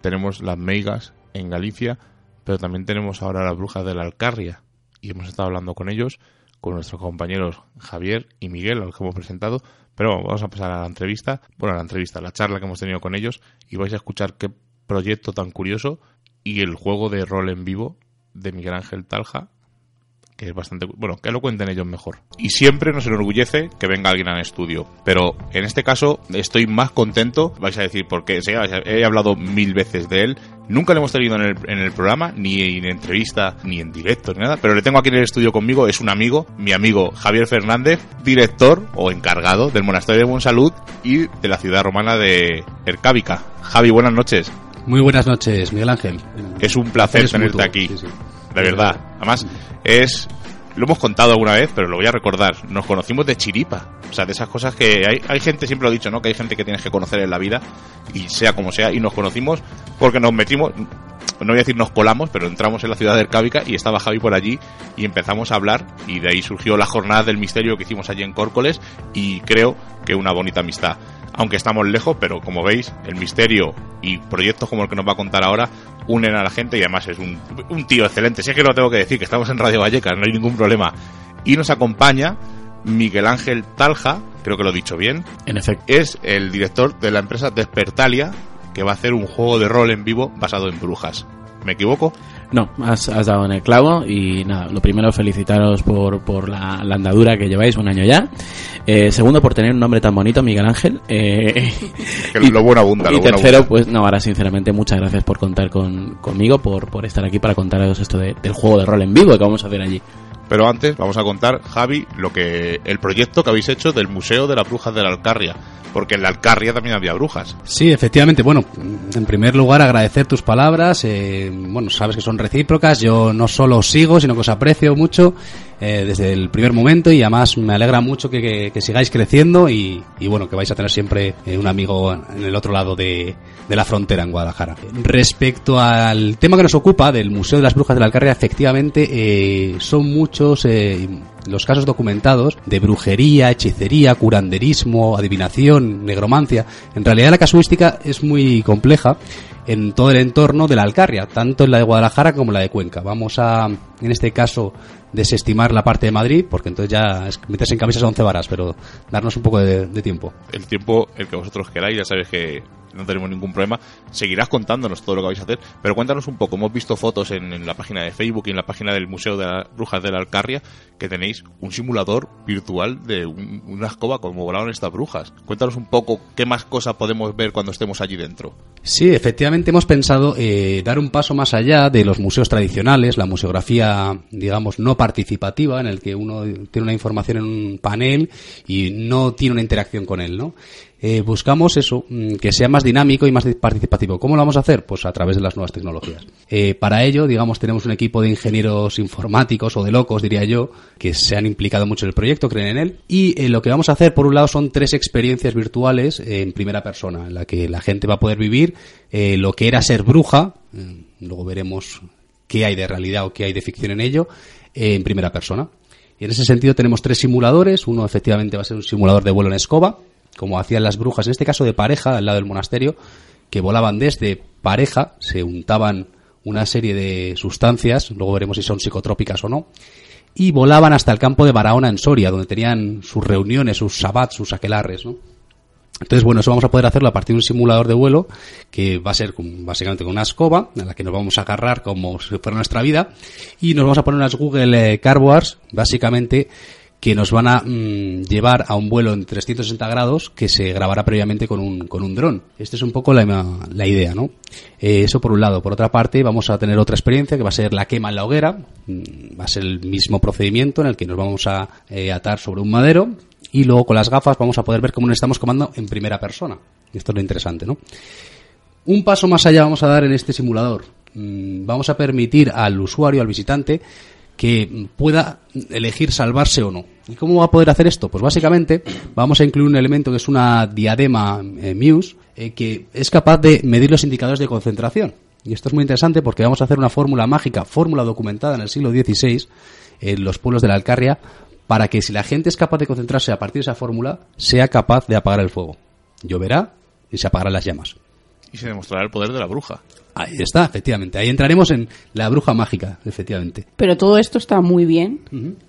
Speaker 2: tenemos las meigas en Galicia, pero también tenemos ahora las brujas de la Alcarria, y hemos estado hablando con ellos, con nuestros compañeros Javier y Miguel, a los que hemos presentado. Pero vamos a pasar a la entrevista, bueno, a la entrevista, a la charla que hemos tenido con ellos y vais a escuchar qué proyecto tan curioso y el juego de rol en vivo de Miguel Ángel Talja que es bastante bueno que lo cuenten ellos mejor. Y siempre nos enorgullece que venga alguien al estudio pero en este caso estoy más contento vais a decir porque he hablado mil veces de él nunca lo hemos tenido en el, en el programa ni en entrevista ni en directo ni nada pero le tengo aquí en el estudio conmigo es un amigo mi amigo Javier Fernández director o encargado del monasterio de Monsalud y de la ciudad romana de Ercábica Javi buenas noches
Speaker 6: muy buenas noches, Miguel Ángel.
Speaker 2: Es un placer tenerte aquí. De verdad. Además, es. Lo hemos contado alguna vez, pero lo voy a recordar. Nos conocimos de chiripa. O sea, de esas cosas que hay, hay gente, siempre lo he dicho, ¿no? Que hay gente que tienes que conocer en la vida, y sea como sea, y nos conocimos porque nos metimos, no voy a decir nos colamos, pero entramos en la ciudad de Ercábica y estaba Javi por allí y empezamos a hablar y de ahí surgió la jornada del misterio que hicimos allí en Córcoles y creo que una bonita amistad aunque estamos lejos, pero como veis, el misterio y proyectos como el que nos va a contar ahora unen a la gente y además es un, tío excelente. Si es que lo tengo que decir, que estamos en Radio Vallecas, no hay ningún problema. Y nos acompaña Miguel Ángel Talja, creo que lo he dicho bien.
Speaker 6: En efecto.
Speaker 2: Es el director de la empresa Despertalia, que va a hacer un juego de rol en vivo basado en brujas. ¿Me equivoco?
Speaker 6: No, has, dado en el clavo y nada, lo primero felicitaros por, por la, andadura que lleváis un año ya. Eh, segundo, por tener un nombre tan bonito, Miguel Ángel. Eh, [laughs]
Speaker 2: y, lo bueno abunda.
Speaker 6: Y tercero, pues no, ahora sinceramente muchas gracias por contar con, conmigo, por, por estar aquí para contaros esto del juego de rol en vivo que vamos a hacer allí.
Speaker 2: Pero antes vamos a contar, Javi, lo que el proyecto que habéis hecho del Museo de las Brujas de la Alcarria porque en la Alcarria también había brujas.
Speaker 6: Sí, efectivamente. Bueno, en primer lugar agradecer tus palabras. Eh, bueno, sabes que son recíprocas. Yo no solo os sigo, sino que os aprecio mucho eh, desde el primer momento y además me alegra mucho que, sigáis creciendo y, bueno, que vais a tener siempre eh, un amigo en el otro lado de, la frontera en Guadalajara. Respecto al tema que nos ocupa del Museo de las Brujas de la Alcarria, efectivamente son muchos los casos documentados de brujería, hechicería, curanderismo, adivinación, negromancia. En realidad la casuística es muy compleja en todo el entorno de la Alcarria, tanto en la de Guadalajara como en la de Cuenca. Vamos a, en este caso, desestimar la parte de Madrid, porque entonces ya es meterse en camisas a once varas, pero darnos un poco de, de tiempo.
Speaker 2: El tiempo, el que vosotros queráis, ya sabéis que no tenemos ningún problema. Seguirás contándonos todo lo que vais a hacer, pero cuéntanos un poco. Hemos visto fotos en, la página de Facebook y en la página del Museo de las Brujas de la Alcarria que tenéis un simulador virtual de una escoba como volaron estas brujas. Cuéntanos un poco qué más cosas podemos ver cuando estemos allí dentro.
Speaker 6: Sí, efectivamente hemos pensado eh, dar un paso más allá de los museos tradicionales, la museografía, digamos, no participativa, en el que uno tiene una información en un panel y no tiene una interacción con él, ¿no? Eh, buscamos eso, mm, que sea más dinámico y más participativo. ¿Cómo lo vamos a hacer? Pues a través de las nuevas tecnologías. Eh, para ello, digamos, tenemos un equipo de ingenieros informáticos o de locos, diría yo, que se han implicado mucho en el proyecto, creen en él. Y eh, lo que vamos a hacer, por un lado, son tres experiencias virtuales en primera persona, en la que la gente va a poder vivir lo que era ser bruja, luego veremos qué hay de realidad o qué hay de ficción en ello, en primera persona. Y en ese sentido tenemos tres simuladores. Uno efectivamente va a ser un simulador de vuelo en escoba, como hacían las brujas, en este caso de pareja, al lado del monasterio, que volaban desde pareja, se untaban una serie de sustancias, luego veremos si son psicotrópicas o no, y volaban hasta el campo de Barahona en Soria, donde tenían sus reuniones, sus sabbats, sus aquelarres, ¿no? Entonces, bueno, eso vamos a poder hacerlo a partir de un simulador de vuelo que va a ser básicamente con una escoba en la que nos vamos a agarrar como si fuera nuestra vida y nos vamos a poner unas Google eh, Carboards, básicamente que nos van a mm, llevar a un vuelo en 360 grados que se grabará previamente con un, con un dron. Esta es un poco la, la idea, ¿no? Eh, eso por un lado. Por otra parte, vamos a tener otra experiencia que va a ser la quema en la hoguera. Mm, va a ser el mismo procedimiento en el que nos vamos a eh, atar sobre un madero y luego con las gafas vamos a poder ver cómo nos estamos comando en primera persona. Esto es lo interesante, ¿no? Un paso más allá vamos a dar en este simulador. Mm, Vamos a permitir al usuario, al visitante, que pueda elegir salvarse o no. ¿Y cómo va a poder hacer esto? Pues básicamente vamos a incluir un elemento que es una diadema eh, Muse eh, que es capaz de medir los indicadores de concentración. Y esto es muy interesante porque vamos a hacer una fórmula mágica, fórmula documentada en el siglo XVI en los pueblos de la Alcarria, para que si la gente es capaz de concentrarse a partir de esa fórmula, sea capaz de apagar el fuego. Lloverá y se apagarán las llamas.
Speaker 2: Y se demostrará el poder de la bruja.
Speaker 6: Ahí está, efectivamente. Ahí entraremos en la bruja mágica, efectivamente.
Speaker 3: Pero todo esto está muy bien.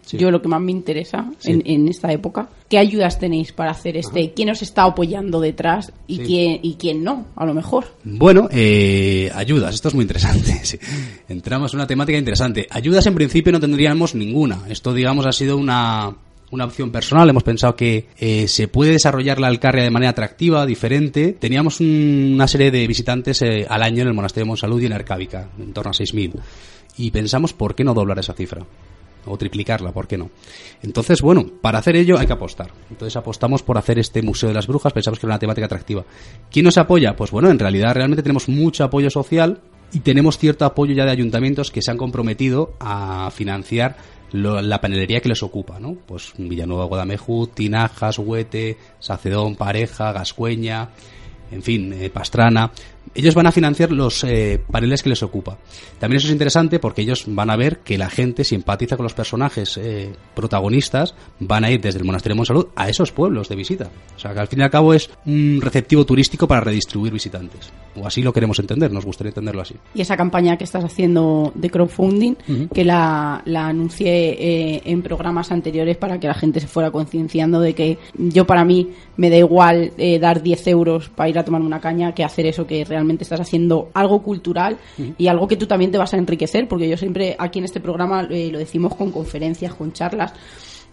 Speaker 6: Sí.
Speaker 3: Yo lo que más me interesa
Speaker 6: Sí.
Speaker 3: en, en esta época, ¿qué ayudas tenéis para hacer este? ¿Quién os está apoyando detrás y,
Speaker 6: Sí.
Speaker 3: quién, y quién no? A lo mejor.
Speaker 6: Bueno, eh, ayudas, esto es muy interesante. [laughs] Entramos en una temática interesante. Ayudas en principio no tendríamos ninguna. Esto, digamos, ha sido una, una opción personal. Hemos pensado que eh, se puede desarrollar la Alcarria de manera atractiva, diferente. Teníamos un- una serie de visitantes eh, al año en el Monasterio de Monsalud y en Arcábica, en torno a 6.000. Y pensamos, ¿por qué no doblar esa cifra? o triplicarla, ¿por qué no? Entonces, bueno, para hacer ello hay que apostar. Entonces apostamos por hacer este Museo de las Brujas, pensamos que era una temática atractiva. ¿Quién nos apoya? Pues bueno, en realidad realmente tenemos mucho apoyo social y tenemos cierto apoyo ya de ayuntamientos que se han comprometido a financiar lo- la panelería que les ocupa, ¿no? Pues Villanueva, Guadamejut, Tinajas, Huete, Sacedón, Pareja, Gascueña, en fin, eh, Pastrana. Ellos van a financiar los eh, paneles que les ocupa. También eso es interesante porque ellos van a ver que la gente, si empatiza con los personajes eh, protagonistas, van a ir desde el Monasterio de Monsalud a esos pueblos de visita. O sea, que al fin y al cabo es un receptivo turístico para redistribuir visitantes. O así lo queremos entender, nos gustaría entenderlo así.
Speaker 3: Y esa campaña que estás haciendo de crowdfunding, que la, la anuncié eh, en programas anteriores para que la gente se fuera concienciando de que yo para mí me da igual eh, dar 10 euros para ir a tomar una caña que hacer eso que realmente estás haciendo algo cultural y algo que tú también te vas a enriquecer, porque yo siempre aquí en este programa eh, lo decimos con conferencias, con charlas,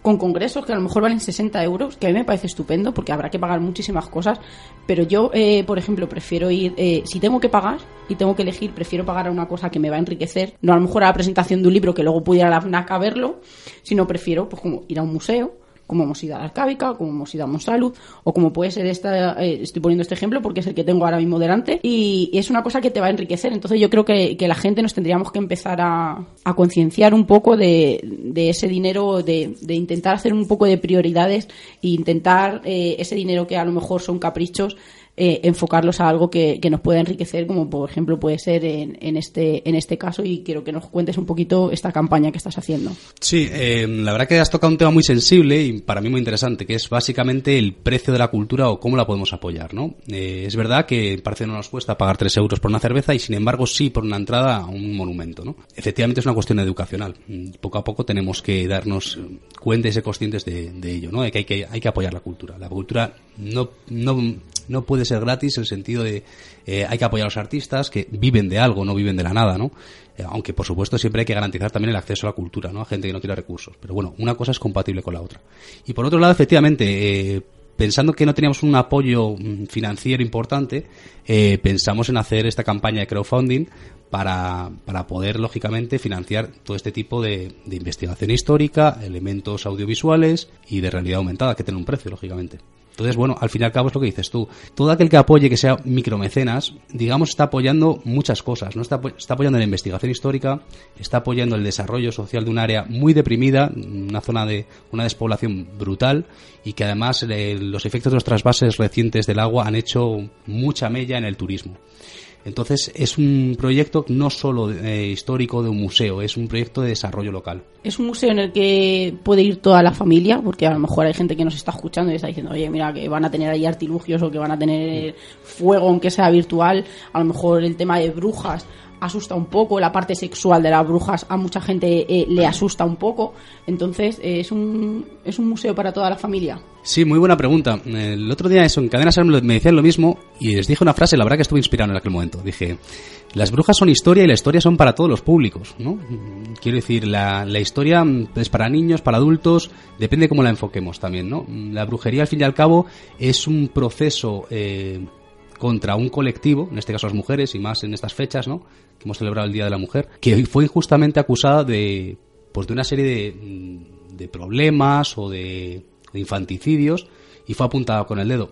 Speaker 3: con congresos que a lo mejor valen 60 euros, que a mí me parece estupendo porque habrá que pagar muchísimas cosas, pero yo, eh, por ejemplo, prefiero ir, eh, si tengo que pagar y tengo que elegir, prefiero pagar a una cosa que me va a enriquecer, no a lo mejor a la presentación de un libro que luego pudiera ir a la FNAC a verlo, sino prefiero pues como ir a un museo, como hemos ido a la como hemos ido a Monsalud, o como puede ser esta, eh, estoy poniendo este ejemplo porque es el que tengo ahora mismo delante, y, es una cosa que te va a enriquecer. Entonces yo creo que, que la gente nos tendríamos que empezar a, a concienciar un poco de, de ese dinero, de, de intentar hacer un poco de prioridades e intentar eh, ese dinero que a lo mejor son caprichos, eh, enfocarlos a algo que, que nos pueda enriquecer, como por ejemplo puede ser en, en, este, en este caso, y quiero que nos cuentes un poquito esta campaña que estás haciendo.
Speaker 6: Sí, eh, la verdad que has tocado un tema muy sensible y para mí muy interesante, que es básicamente el precio de la cultura o cómo la podemos apoyar, ¿no? Eh, es verdad que parece que no nos cuesta pagar 3 euros por una cerveza y sin embargo sí por una entrada a un monumento, ¿no? Efectivamente es una cuestión educacional. Poco a poco tenemos que darnos cuenta y ser conscientes de, ello, ¿no? De que hay, que hay que apoyar la cultura. La cultura no, no puede ser gratis en el sentido de eh, hay que apoyar a los artistas que viven de algo, no viven de la nada, ¿no? Eh, aunque por supuesto siempre hay que garantizar también el acceso a la cultura, ¿no? A gente que no tiene recursos. Pero bueno, una cosa es compatible con la otra. Y por otro lado, efectivamente, eh, pensando que no teníamos un apoyo mm, financiero importante, eh, pensamos en hacer esta campaña de crowdfunding para, para poder, lógicamente, financiar todo este tipo de, de investigación histórica, elementos audiovisuales y de realidad aumentada, que tienen un precio, lógicamente. Entonces, bueno, al fin y al cabo es lo que dices tú. Todo aquel que apoye que sea micromecenas, digamos, está apoyando muchas cosas, ¿no? Está, está apoyando la investigación histórica, está apoyando el desarrollo social de un área muy deprimida, una zona de una despoblación brutal y que además eh, los efectos de los trasvases recientes del agua han hecho mucha mella en el turismo. Entonces, es un proyecto no solo eh, histórico de un museo, es un proyecto de desarrollo local.
Speaker 3: Es un museo en el que puede ir toda la familia, porque a lo mejor hay gente que nos está escuchando y está diciendo, oye, mira, que van a tener ahí artilugios o que van a tener fuego, aunque sea virtual. A lo mejor el tema de brujas asusta un poco, la parte sexual de las brujas a mucha gente eh, le asusta un poco. Entonces, eh, es, un, es un museo para toda la familia.
Speaker 6: Sí, muy buena pregunta. El otro día eso, en Cadena Ser me decían lo mismo y les dije una frase, la verdad que estuve inspirado en aquel momento. Dije, las brujas son historia y la historia son para todos los públicos, ¿no? Quiero decir, la, la historia es para niños, para adultos, depende cómo la enfoquemos también, ¿no? La brujería, al fin y al cabo, es un proceso eh, contra un colectivo, en este caso las mujeres y más en estas fechas, ¿no? Que hemos celebrado el Día de la Mujer, que fue injustamente acusada de, pues de una serie de, de problemas o de, de infanticidios y fue apuntada con el dedo.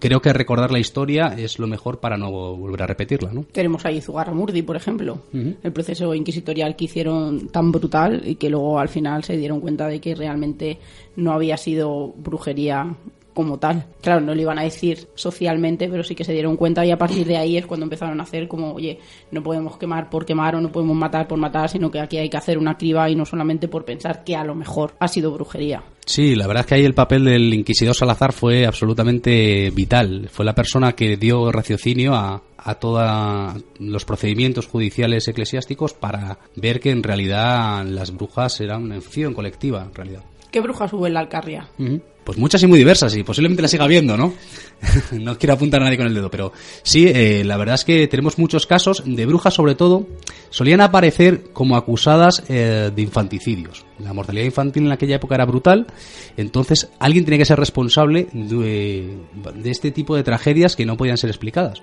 Speaker 6: creo que recordar la historia es lo mejor para no volver a repetirla, ¿no?
Speaker 3: Tenemos ahí Zugarramurdi, por ejemplo, el proceso inquisitorial que hicieron tan brutal y que luego al final se dieron cuenta de que realmente no había sido brujería como tal. Claro, no lo iban a decir socialmente, pero sí que se dieron cuenta y a partir de ahí es cuando empezaron a hacer como, oye, no podemos quemar por quemar o no podemos matar por matar, sino que aquí hay que hacer una criba y no solamente por pensar que a lo mejor ha sido brujería.
Speaker 6: Sí, la verdad es que ahí el papel del inquisidor Salazar fue absolutamente vital. Fue la persona que dio raciocinio a, a todos los procedimientos judiciales eclesiásticos para ver que en realidad las brujas eran una en colectiva, en realidad.
Speaker 3: ¿Qué brujas hubo en la Alcarria?
Speaker 6: Pues muchas y muy diversas, y posiblemente la siga viendo, ¿no? [laughs] no quiero apuntar a nadie con el dedo, pero sí, eh, la verdad es que tenemos muchos casos de brujas, sobre todo, solían aparecer como acusadas eh, de infanticidios. La mortalidad infantil en aquella época era brutal, entonces alguien tenía que ser responsable de este tipo de tragedias que no podían ser explicadas.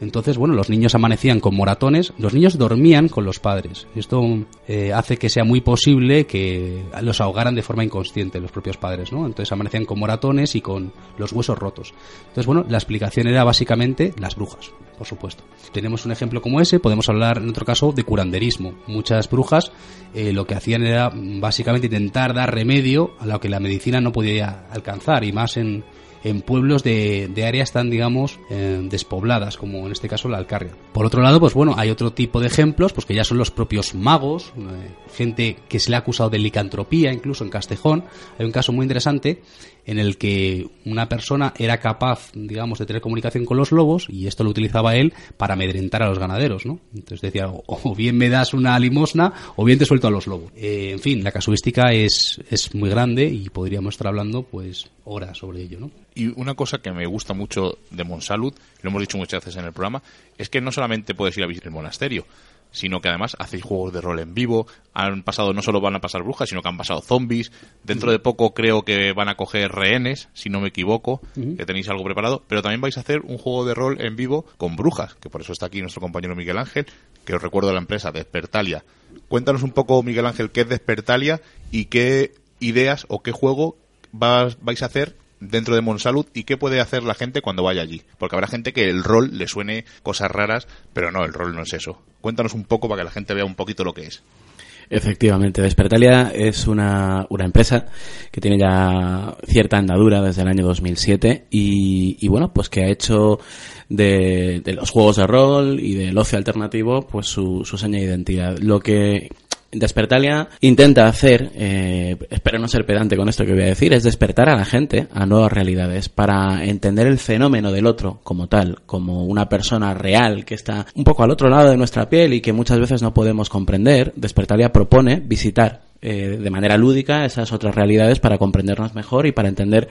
Speaker 6: Entonces, bueno, los niños amanecían con moratones, los niños dormían con los padres. Esto eh, hace que sea muy posible que los ahogaran de forma inconsciente los propios padres, ¿no? Entonces amanecían con moratones y con los huesos rotos. Entonces, bueno, la explicación era básicamente las brujas, por supuesto. Tenemos un ejemplo como ese, podemos hablar en otro caso de curanderismo. Muchas brujas eh, lo que hacían era básicamente intentar dar remedio a lo que la medicina no podía alcanzar y más en en pueblos de, de áreas tan, digamos, eh, despobladas, como en este caso la Alcarria. Por otro lado, pues bueno, hay otro tipo de ejemplos, pues que ya son los propios magos, eh, gente que se le ha acusado de licantropía, incluso en Castejón. Hay un caso muy interesante en el que una persona era capaz, digamos, de tener comunicación con los lobos y esto lo utilizaba él para amedrentar a los ganaderos, ¿no? Entonces decía, o bien me das una limosna o bien te suelto a los lobos. Eh, en fin, la casuística es, es muy grande y podríamos estar hablando, pues, horas sobre ello, ¿no?
Speaker 2: Y una cosa que me gusta mucho de Monsalud, lo hemos dicho muchas veces en el programa, es que no solamente puedes ir a visitar el monasterio, sino que además hacéis juegos de rol en vivo. Han pasado, no solo van a pasar brujas, sino que han pasado zombies. Dentro de poco creo que van a coger rehenes, si no me equivoco, que tenéis algo preparado. Pero también vais a hacer un juego de rol en vivo con brujas, que por eso está aquí nuestro compañero Miguel Ángel, que os recuerdo de la empresa Despertalia. Cuéntanos un poco, Miguel Ángel, qué es Despertalia y qué ideas o qué juego vais a hacer dentro de Monsalud y qué puede hacer la gente cuando vaya allí. Porque habrá gente que el rol le suene cosas raras, pero no, el rol no es eso. Cuéntanos un poco para que la gente vea un poquito lo que es.
Speaker 7: Efectivamente, Despertalia es una, una empresa que tiene ya cierta andadura desde el año 2007 y, y bueno, pues que ha hecho de, los juegos de rol y del ocio alternativo pues su, su seña de identidad. Lo que Despertalia intenta hacer, eh, espero no ser pedante con esto que voy a decir, es despertar a la gente a nuevas realidades para entender el fenómeno del otro como tal, como una persona real que está un poco al otro lado de nuestra piel y que muchas veces no podemos comprender. Despertalia propone visitar eh, de manera lúdica esas otras realidades para comprendernos mejor y para entender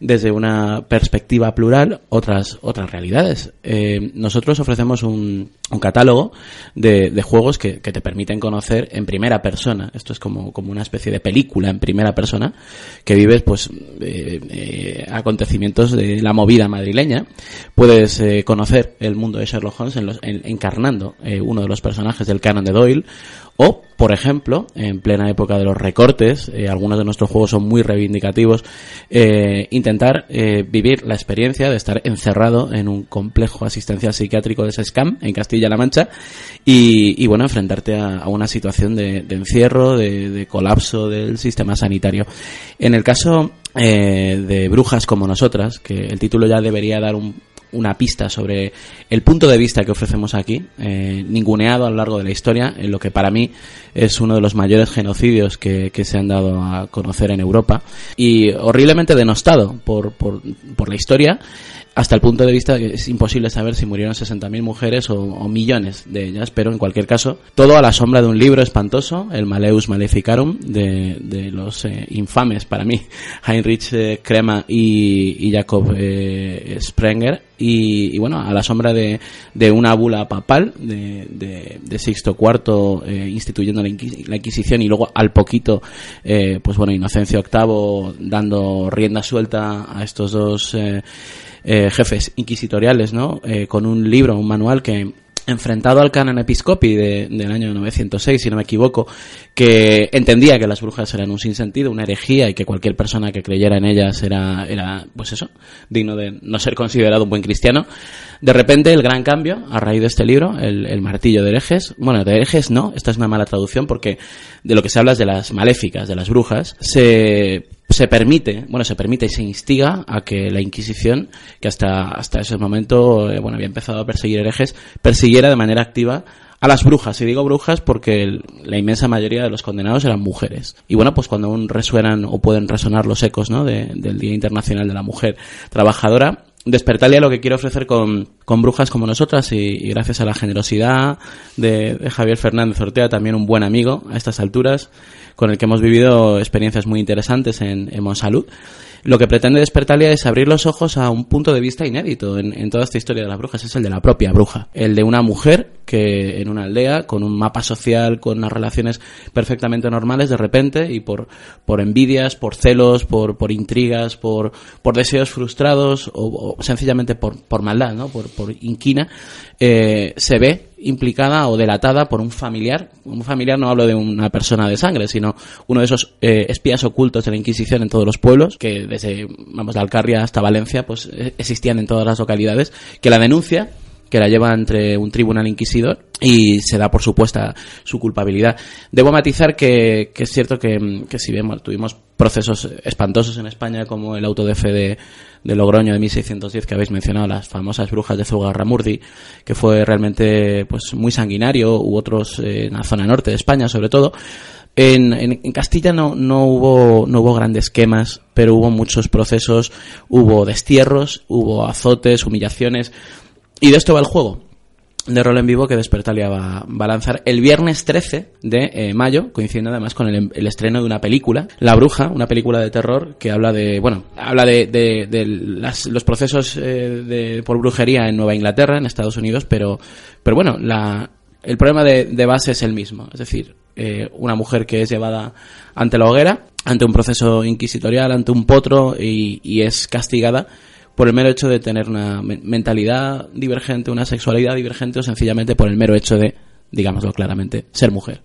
Speaker 7: desde una perspectiva plural otras, otras realidades. Eh, nosotros ofrecemos un, un catálogo de, de juegos que, que, te permiten conocer en primera persona. Esto es como, como una especie de película en primera persona que vives pues eh, eh, acontecimientos de la movida madrileña. Puedes eh, conocer el mundo de Sherlock Holmes en los, en, encarnando uno de los personajes del canon de Doyle o, por ejemplo, en plena época de los recortes, eh, algunos de nuestros juegos son muy reivindicativos, eh, intentar eh, vivir la experiencia de estar encerrado en un complejo asistencial psiquiátrico de SESCAM en Castilla-La Mancha y, bueno, enfrentarte a, una situación de, de encierro, de, de, colapso del sistema sanitario. En el caso eh, de Brujas como nosotras, que el título ya debería dar un, una pista sobre el punto de vista que ofrecemos aquí, eh, ninguneado a lo largo de la historia, en lo que para mí es uno de los mayores genocidios que, que se han dado a conocer en Europa. Y horriblemente denostado por, por, por la historia hasta el punto de vista que es imposible saber si murieron 60.000 mujeres o, millones de ellas, pero en cualquier caso, todo a la sombra de un libro espantoso, el Maleus Maleficarum, de, de los eh, infames para mí, [laughs] Heinrich eh, Krema y, Jacob eh, Sprenger, y, bueno, a la sombra de, de una bula papal de, de, de Sixto eh, instituyendo la, la, Inquisición y luego al poquito, eh, pues bueno, Inocencio VIII dando rienda suelta a estos dos eh, eh, jefes inquisitoriales, ¿no? Eh, con un libro, un manual que enfrentado al canon episcopi de- del año 906, si no me equivoco, que entendía que las brujas eran un sinsentido, una herejía y que cualquier persona que creyera en ellas era, era pues eso, digno de no ser considerado un buen cristiano. De repente, el gran cambio, a raíz de este libro, el, el martillo de herejes, bueno, de herejes no, esta es una mala traducción porque de lo que se habla es de las maléficas, de las brujas, se, se permite, bueno, se permite y se instiga a que la Inquisición, que hasta, hasta ese momento, eh, bueno, había empezado a perseguir herejes, persiguiera de manera activa a las brujas. Y digo brujas porque la inmensa mayoría de los condenados eran mujeres. Y bueno, pues cuando aún resuenan o pueden resonar los ecos, ¿no? de- del Día Internacional de la Mujer Trabajadora, Despertalia lo que quiere ofrecer con, con brujas como nosotras y, y gracias a la generosidad de, de Javier Fernández Ortega, también un buen amigo a estas alturas, con el que hemos vivido experiencias muy interesantes en, en Monsalud. Lo que pretende Despertalia es abrir los ojos a un punto de vista inédito en, toda esta historia de las brujas, es el de la propia bruja, el de una mujer que en una aldea, con un mapa social, con unas relaciones perfectamente normales, de repente, y por, por envidias, por celos, por, por intrigas, por, por deseos frustrados, o, o sencillamente por, por maldad, ¿no? por, por inquina, eh, se ve implicada o delatada por un familiar. Un familiar no hablo de una persona de sangre, sino uno de esos eh, espías ocultos de la Inquisición en todos los pueblos, que desde, vamos, la Alcarria hasta Valencia, pues eh, existían en todas las localidades, que la denuncia que la lleva entre un tribunal inquisidor y se da por supuesta su culpabilidad. Debo matizar que, es cierto que, que si bien tuvimos procesos espantosos en España como el auto de fe de, de Logroño de 1610 que habéis mencionado, las famosas brujas de Zugarramurdi, que fue realmente pues muy sanguinario, u otros eh, en la zona norte de España sobre todo, en, en, en, Castilla no, no, hubo, no hubo grandes quemas, pero hubo muchos procesos, hubo destierros, hubo azotes, humillaciones, y de esto va el juego. De rol en vivo que Despertalia va, va a lanzar el viernes 13 de eh, mayo, coincidiendo además con el, el, estreno de una película, La Bruja, una película de terror que habla de, bueno, habla de, de, de las, los procesos eh, de, por brujería en Nueva Inglaterra, en Estados Unidos, pero, pero bueno, la, el problema de, de base es el mismo, es decir, eh, una mujer que es llevada ante la hoguera, ante un proceso inquisitorial, ante un potro y es castigada por el mero hecho de tener una mentalidad divergente, una sexualidad divergente o sencillamente por el mero hecho de, digámoslo claramente, ser mujer.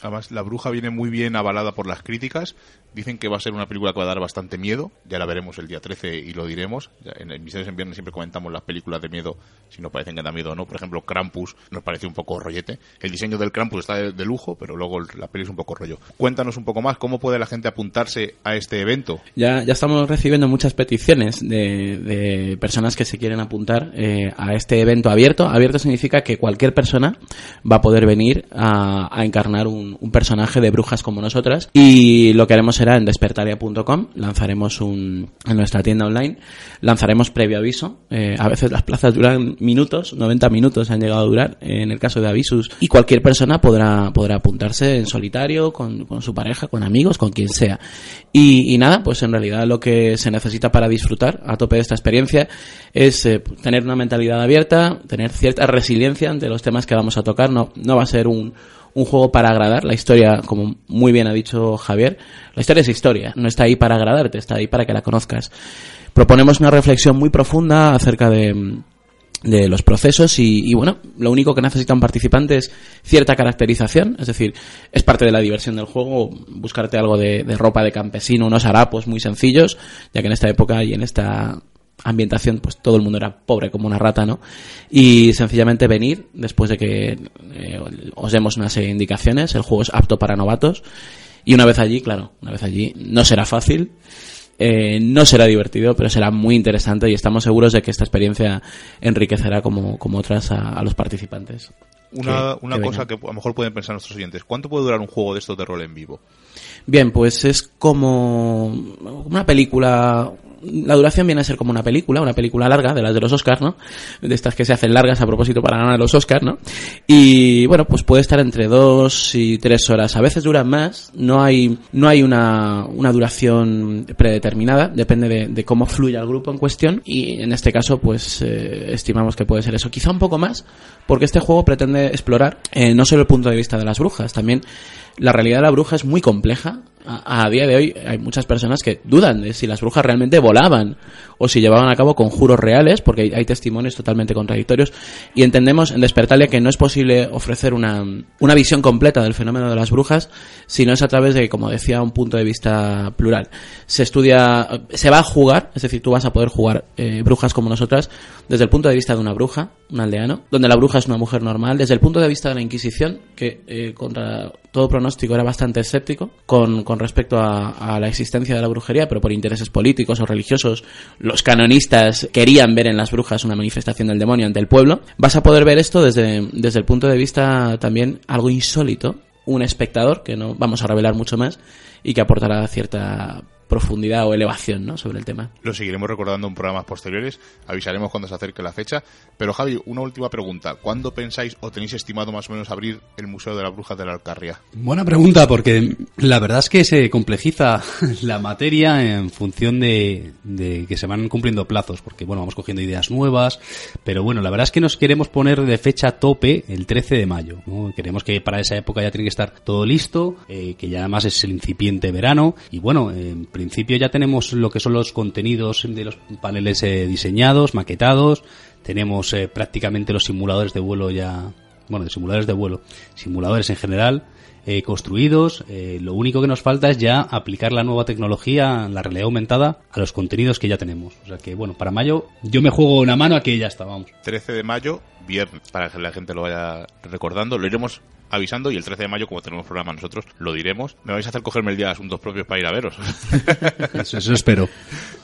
Speaker 2: Además, La Bruja viene muy bien avalada por las críticas. Dicen que va a ser una película que va a dar bastante miedo. Ya la veremos el día 13 y lo diremos. En el Misterios en Viernes siempre comentamos las películas de miedo, si nos parecen que da miedo o no. Por ejemplo, Krampus nos pareció un poco rollete. El diseño del Krampus está de, lujo, pero luego la peli es un poco rollo. Cuéntanos un poco más, ¿cómo puede la gente apuntarse a este evento?
Speaker 7: Ya, ya estamos recibiendo muchas peticiones de, personas que se quieren apuntar eh, a este evento abierto. Abierto significa que cualquier persona va a poder venir a, a encarnar un, un, personaje de brujas como nosotras y lo que haremos será en despertaria.com lanzaremos un en nuestra tienda online lanzaremos previo aviso. Eh, a veces las plazas duran minutos 90 minutos han llegado a durar en el caso de avisos. Y cualquier persona podrá podrá apuntarse en solitario con, con su pareja con amigos con quien sea. Y, y, nada pues en realidad lo que se necesita para disfrutar a tope de esta experiencia es eh, tener una mentalidad abierta tener cierta resiliencia ante los temas que vamos a tocar. No no va a ser un un juego para agradar. La historia, como muy bien ha dicho Javier, la historia es historia, no está ahí para agradarte, está ahí para que la conozcas. Proponemos una reflexión muy profunda acerca de, de los procesos y, bueno, lo único que necesita un participante es cierta caracterización, es decir, es parte de la diversión del juego buscarte algo de, de ropa de campesino, unos harapos muy sencillos, ya que en esta época y en esta ambientación, pues todo el mundo era pobre como una rata, ¿no? Y sencillamente venir, después de que eh, os demos una serie de indicaciones, el juego es apto para novatos, y una vez allí, claro, una vez allí, no será fácil, eh, no será divertido, pero será muy interesante y estamos seguros de que esta experiencia enriquecerá como, como otras a, a los participantes.
Speaker 2: Una, que, una que cosa que a lo mejor pueden pensar nuestros oyentes, ¿cuánto puede durar un juego de estos de rol en vivo?
Speaker 7: Bien, pues es como una película, la duración viene a ser como una película, una película larga, de las de los Oscars, ¿no? De estas que se hacen largas a propósito para ganar los Oscars, ¿no? Y bueno, pues puede estar entre dos y tres horas. A veces duran más, no hay, no hay una, una duración predeterminada, depende de, de cómo fluya el grupo en cuestión. Y en este caso, pues eh, estimamos que puede ser eso. Quizá un poco más, porque este juego pretende explorar eh, no solo el punto de vista de las brujas, también la realidad de la bruja es muy compleja. A, día de hoy hay muchas personas que dudan de si las brujas realmente volaban o si llevaban a cabo conjuros reales, porque hay, testimonios totalmente contradictorios. Y entendemos en Despertalia que no es posible ofrecer una, una visión completa del fenómeno de las brujas si no es a través de, como decía, un punto de vista plural. Se estudia, se va a jugar, es decir, tú vas a poder jugar eh, brujas como nosotras desde el punto de vista de una bruja, un aldeano, donde la bruja es una mujer normal, desde el punto de vista de la Inquisición, que eh, contra todo pronóstico era bastante escéptico con, con respecto a, a la existencia de la brujería, pero por intereses políticos o religiosos, los canonistas querían ver en las brujas una manifestación del demonio ante el pueblo. Vas a poder ver esto desde, desde el punto de vista también algo insólito, un espectador, que no vamos a revelar mucho más, y que aportará cierta profundidad o elevación ¿no? sobre el tema.
Speaker 2: Lo seguiremos recordando en programas posteriores, avisaremos cuando se acerque la fecha. Pero Javi, una última pregunta. ¿Cuándo pensáis o tenéis estimado más o menos abrir el Museo de las Brujas de la Alcarria?
Speaker 6: Buena pregunta, porque la verdad es que se complejiza [laughs] la materia en función de, de que se van cumpliendo plazos, porque bueno, vamos cogiendo ideas nuevas, pero bueno, la verdad es que nos queremos poner de fecha tope el 13 de mayo. ¿no? Queremos que para esa época ya tiene que estar todo listo, eh, que ya además es el incipiente verano, y bueno, en principio ya tenemos lo que son los contenidos de los paneles eh, diseñados, maquetados, tenemos eh, prácticamente los simuladores de vuelo ya, bueno, de simuladores de vuelo, simuladores en general, eh, construidos. Eh, lo único que nos falta es ya aplicar la nueva tecnología, la realidad aumentada, a los contenidos que ya tenemos. O sea que, bueno, para mayo yo me juego una mano a que ya está, vamos.
Speaker 2: 13 de mayo, viernes, para que la gente lo vaya recordando. Lo iremos avisando y el 13 de mayo, como tenemos programa nosotros, lo diremos. Me vais a hacer cogerme el día de asuntos propios para ir a veros. [laughs]
Speaker 6: Eso, eso espero.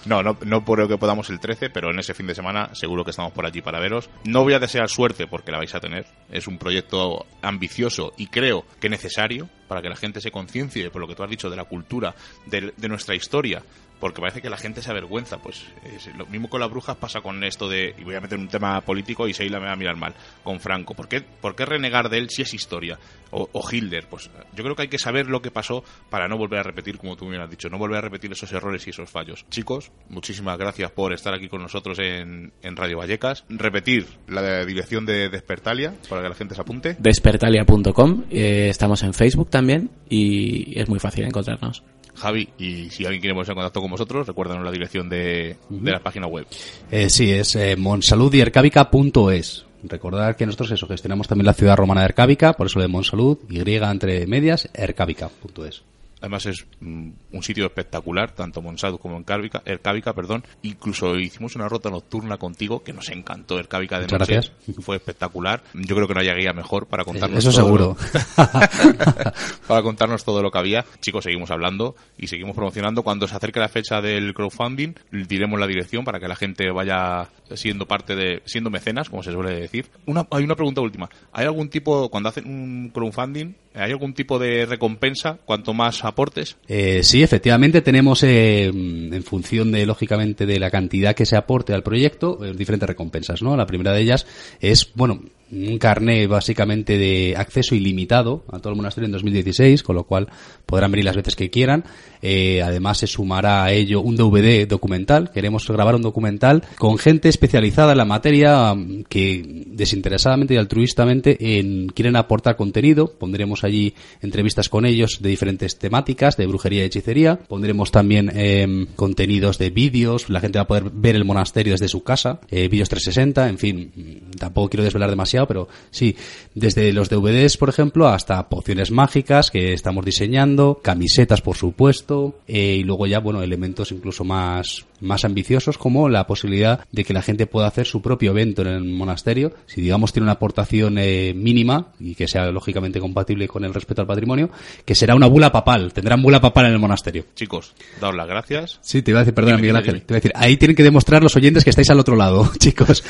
Speaker 2: No, no, no por lo que podamos el 13, pero en ese fin de semana seguro que estamos por allí para veros. No voy a desear suerte porque la vais a tener. Es un proyecto ambicioso y creo que necesario para que la gente se conciencie, por lo que tú has dicho, de la cultura, de, de nuestra historia. Porque parece que la gente se avergüenza. Pues es- lo mismo con las brujas pasa con esto de. Y voy a meter un tema político y Seila me va a mirar mal. Con Franco. ¿Por qué, por qué renegar de él si es historia? O, o Hitler. Pues yo creo que hay que saber lo que pasó para no volver a repetir, como tú me has dicho. No volver a repetir esos errores y esos fallos. Chicos, muchísimas gracias por estar aquí con nosotros en, en Radio Vallecas. Repetir la dirección de Despertalia para que la gente se apunte.
Speaker 7: Despertalia.com, eh, estamos en Facebook también y es muy fácil encontrarnos.
Speaker 2: Javi, y si alguien quiere ponerse en contacto con vosotros, recuérdanos la dirección de, de la página web.
Speaker 6: Eh, sí, es eh, monsaludiercavica.es. Recordar que nosotros eso, gestionamos también la ciudad romana de Ercábica, por eso de Monsalud, Y entre medias, ercábica.es.
Speaker 2: Además es mm, un sitio espectacular, tanto Monsalud como en Cárvica, Ercábica, perdón. Incluso hicimos una ruta nocturna contigo que nos encantó Ercábica de
Speaker 6: Muchas
Speaker 2: noche.
Speaker 6: gracias.
Speaker 2: Fue espectacular. Yo creo que no haya guía mejor para contarnos
Speaker 6: Eso
Speaker 2: todo
Speaker 6: seguro.
Speaker 2: lo- [laughs] para contarnos todo lo que había. Chicos, seguimos hablando y seguimos promocionando. Cuando se acerque la fecha del crowdfunding, diremos la dirección para que la gente vaya siendo parte de, siendo mecenas, como se suele decir. Una, hay una pregunta última. ¿Hay algún tipo, cuando hacen un crowdfunding, hay algún tipo de recompensa cuanto más aportes?
Speaker 6: Eh, sí, efectivamente tenemos, eh, en función de, lógicamente, de la cantidad que se aporte al proyecto, eh, diferentes recompensas, ¿no? La primera de ellas es, bueno, un carné básicamente de acceso ilimitado a todo el monasterio en 2016, con lo cual podrán venir las veces que quieran. Eh, además se sumará a ello un DVD documental. Queremos grabar un documental con gente especializada en la materia mm, que desinteresadamente y altruistamente en- quieren aportar contenido. Pondremos allí entrevistas con ellos de diferentes temáticas, de brujería y hechicería. Pondremos también eh, contenidos de vídeos. La gente va a poder ver el monasterio desde su casa. eh, vídeos 360, en fin. mm, Tampoco quiero desvelar demasiado, pero sí. Desde los DVDs, por ejemplo, hasta pociones mágicas que estamos diseñando, camisetas, por supuesto, eh, y luego ya, bueno, elementos incluso más, más ambiciosos como la posibilidad de que la gente pueda hacer su propio evento en el monasterio. Si, digamos, tiene una aportación eh, mínima y que sea lógicamente compatible con el respeto al patrimonio, que será una bula papal. Tendrán bula papal en el monasterio.
Speaker 2: Chicos, daos las gracias.
Speaker 6: Sí, te iba a decir, perdona, Miguel Ángel. Te iba a decir, ahí tienen que demostrar los oyentes que estáis al otro lado, [laughs] chicos.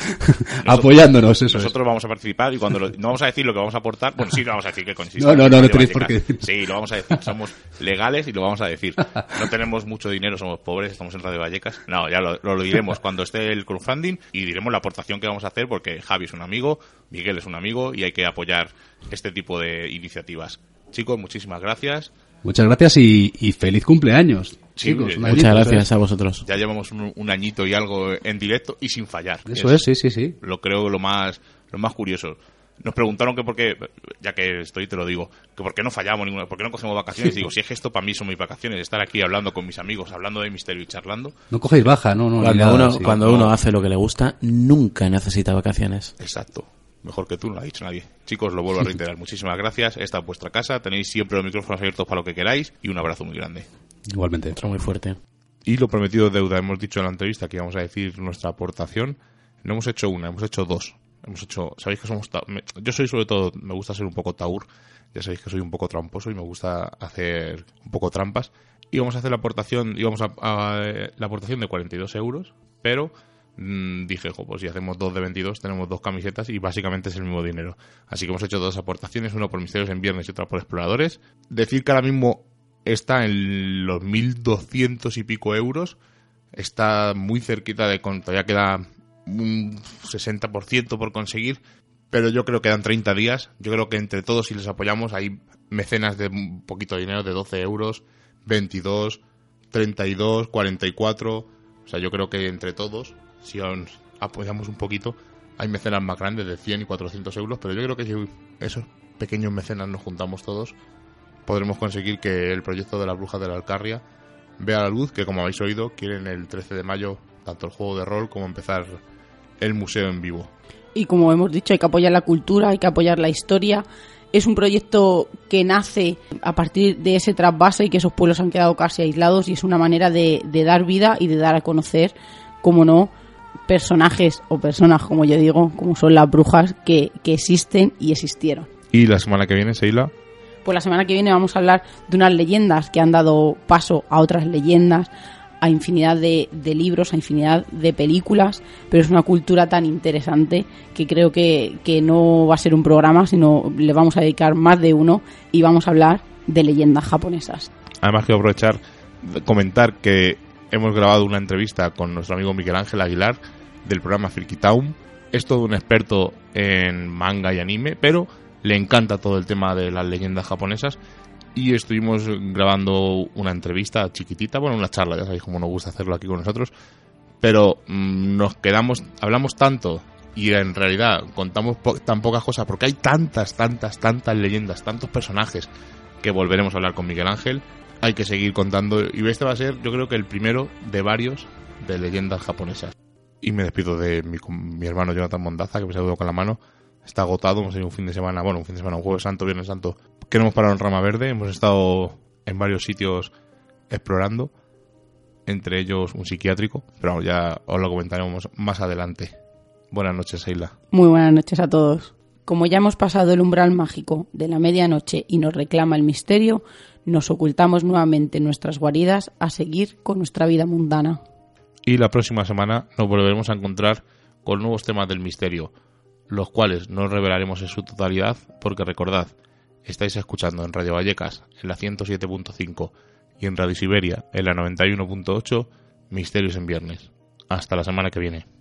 Speaker 6: Apoyándonos, eso es.
Speaker 2: Nosotros vamos a participar y cuando lo- no vamos a decir lo que vamos a aportar, bueno, sí lo vamos a decir que consiste.
Speaker 6: No, no, no, no tenéis por qué decir.
Speaker 2: Sí, lo vamos a decir. Somos legales y lo vamos a decir. No tenemos mucho dinero, somos pobres, estamos en Radio Vallecas. No, ya lo, lo diremos cuando esté el crowdfunding y diremos la aportación que vamos a hacer porque Javi es un amigo, Miguel es un amigo y hay que apoyar este tipo de iniciativas. Chicos, muchísimas gracias.
Speaker 6: Muchas gracias y, y feliz cumpleaños.
Speaker 2: Sí,
Speaker 6: chicos,
Speaker 2: eh,
Speaker 7: Muchas gracias a vosotros.
Speaker 2: Ya llevamos un, un añito y algo en directo y sin fallar.
Speaker 6: Eso es, sí, sí, sí.
Speaker 2: Lo creo lo más, lo más curioso. Nos preguntaron que por qué, ya que estoy te lo digo, que por qué no fallamos ninguna, por qué no cogemos vacaciones. digo, si es que esto para mí son mis vacaciones, estar aquí hablando con mis amigos, hablando de misterio y charlando.
Speaker 6: No cogéis baja, no, no.
Speaker 7: Cuando,
Speaker 6: nada,
Speaker 7: uno,
Speaker 6: sí.
Speaker 7: cuando uno hace lo que le gusta, nunca necesita vacaciones.
Speaker 2: Exacto. Mejor que tú, no lo ha dicho nadie. Chicos, lo vuelvo a [laughs] reiterar. Muchísimas gracias. Esta es vuestra casa. Tenéis siempre los micrófonos abiertos para lo que queráis y un abrazo muy grande.
Speaker 6: Igualmente.
Speaker 7: Otro muy fuerte.
Speaker 2: Y lo prometido deuda. Hemos dicho en la entrevista que íbamos a decir nuestra aportación. No hemos hecho una, hemos hecho dos. Hemos hecho, sabéis que somos, yo soy sobre todo, me gusta ser un poco taur. Ya sabéis que soy un poco tramposo y me gusta hacer un poco trampas. Y vamos a hacer la aportación, íbamos a, a- la aportación de 42 euros, pero mm, dije, jo, pues si hacemos dos de 22 tenemos dos camisetas y básicamente es el mismo dinero. Así que hemos hecho dos aportaciones, una por Misterios en Viernes y otra por Exploradores. Decir que ahora mismo está en los 1200 y pico euros. Está muy cerquita de todavía queda un 60% por conseguir, pero yo creo que dan 30 días. Yo creo que entre todos, si les apoyamos, hay mecenas de un poquito de dinero, de 12 euros, 22, 32, 44. O sea, yo creo que entre todos, si os apoyamos un poquito, hay mecenas más grandes de 100 y 400 euros, pero yo creo que si esos pequeños mecenas nos juntamos todos, podremos conseguir que el proyecto de las brujas de la Alcarria vea la luz, que como habéis oído, quieren el 13 de mayo tanto el juego de rol como empezar el museo en vivo.
Speaker 3: Y como hemos dicho, hay que apoyar la cultura, hay que apoyar la historia. Es un proyecto que nace a partir de ese trasvase y que esos pueblos han quedado casi aislados y es una manera de, de dar vida y de dar a conocer, como no, personajes o personas, como yo digo, como son las brujas que, que existen y existieron.
Speaker 2: Y la semana que viene, Seila,
Speaker 3: Pues la semana que viene vamos a hablar de unas leyendas que han dado paso a otras leyendas, a infinidad de, de libros, a infinidad de películas, pero es una cultura tan interesante que creo que, que no va a ser un programa, sino le vamos a dedicar más de uno y vamos a hablar de leyendas japonesas.
Speaker 2: además quiero aprovechar comentar que hemos grabado una entrevista con nuestro amigo Miguel Ángel Aguilar del programa Friki Town. Es todo un experto en manga y anime, pero le encanta todo el tema de las leyendas japonesas y estuvimos grabando una entrevista chiquitita, bueno, una charla, ya sabéis cómo nos gusta hacerlo aquí con nosotros, pero mm, nos quedamos, hablamos tanto y en realidad contamos po- tan pocas cosas porque hay tantas, tantas, tantas leyendas, tantos personajes que volveremos a hablar con Miguel Ángel. Hay que seguir contando y este va a ser, yo creo que el primero de varios de leyendas japonesas. Y me despido de mi, mi hermano Jonathan Mondaza, que me saludo con la mano. Está agotado, hemos tenido un fin de semana, bueno, un fin de semana, un jueves santo, viernes santo, que no hemos parado en Rama Verde, hemos estado en varios sitios explorando, entre ellos un psiquiátrico, pero ya os lo comentaremos más adelante. Buenas noches, Seila.
Speaker 3: Muy buenas noches a todos. Como ya hemos pasado el umbral mágico de la medianoche y nos reclama el misterio, nos ocultamos nuevamente en nuestras guaridas a seguir con nuestra vida mundana.
Speaker 2: Y la próxima semana nos volveremos a encontrar con nuevos temas del misterio, los cuales no revelaremos en su totalidad, porque recordad, estáis escuchando en Radio Vallecas, en la 107.5 y en Radio Siberia, en la 91.8, Misterios en Viernes. Hasta la semana que viene.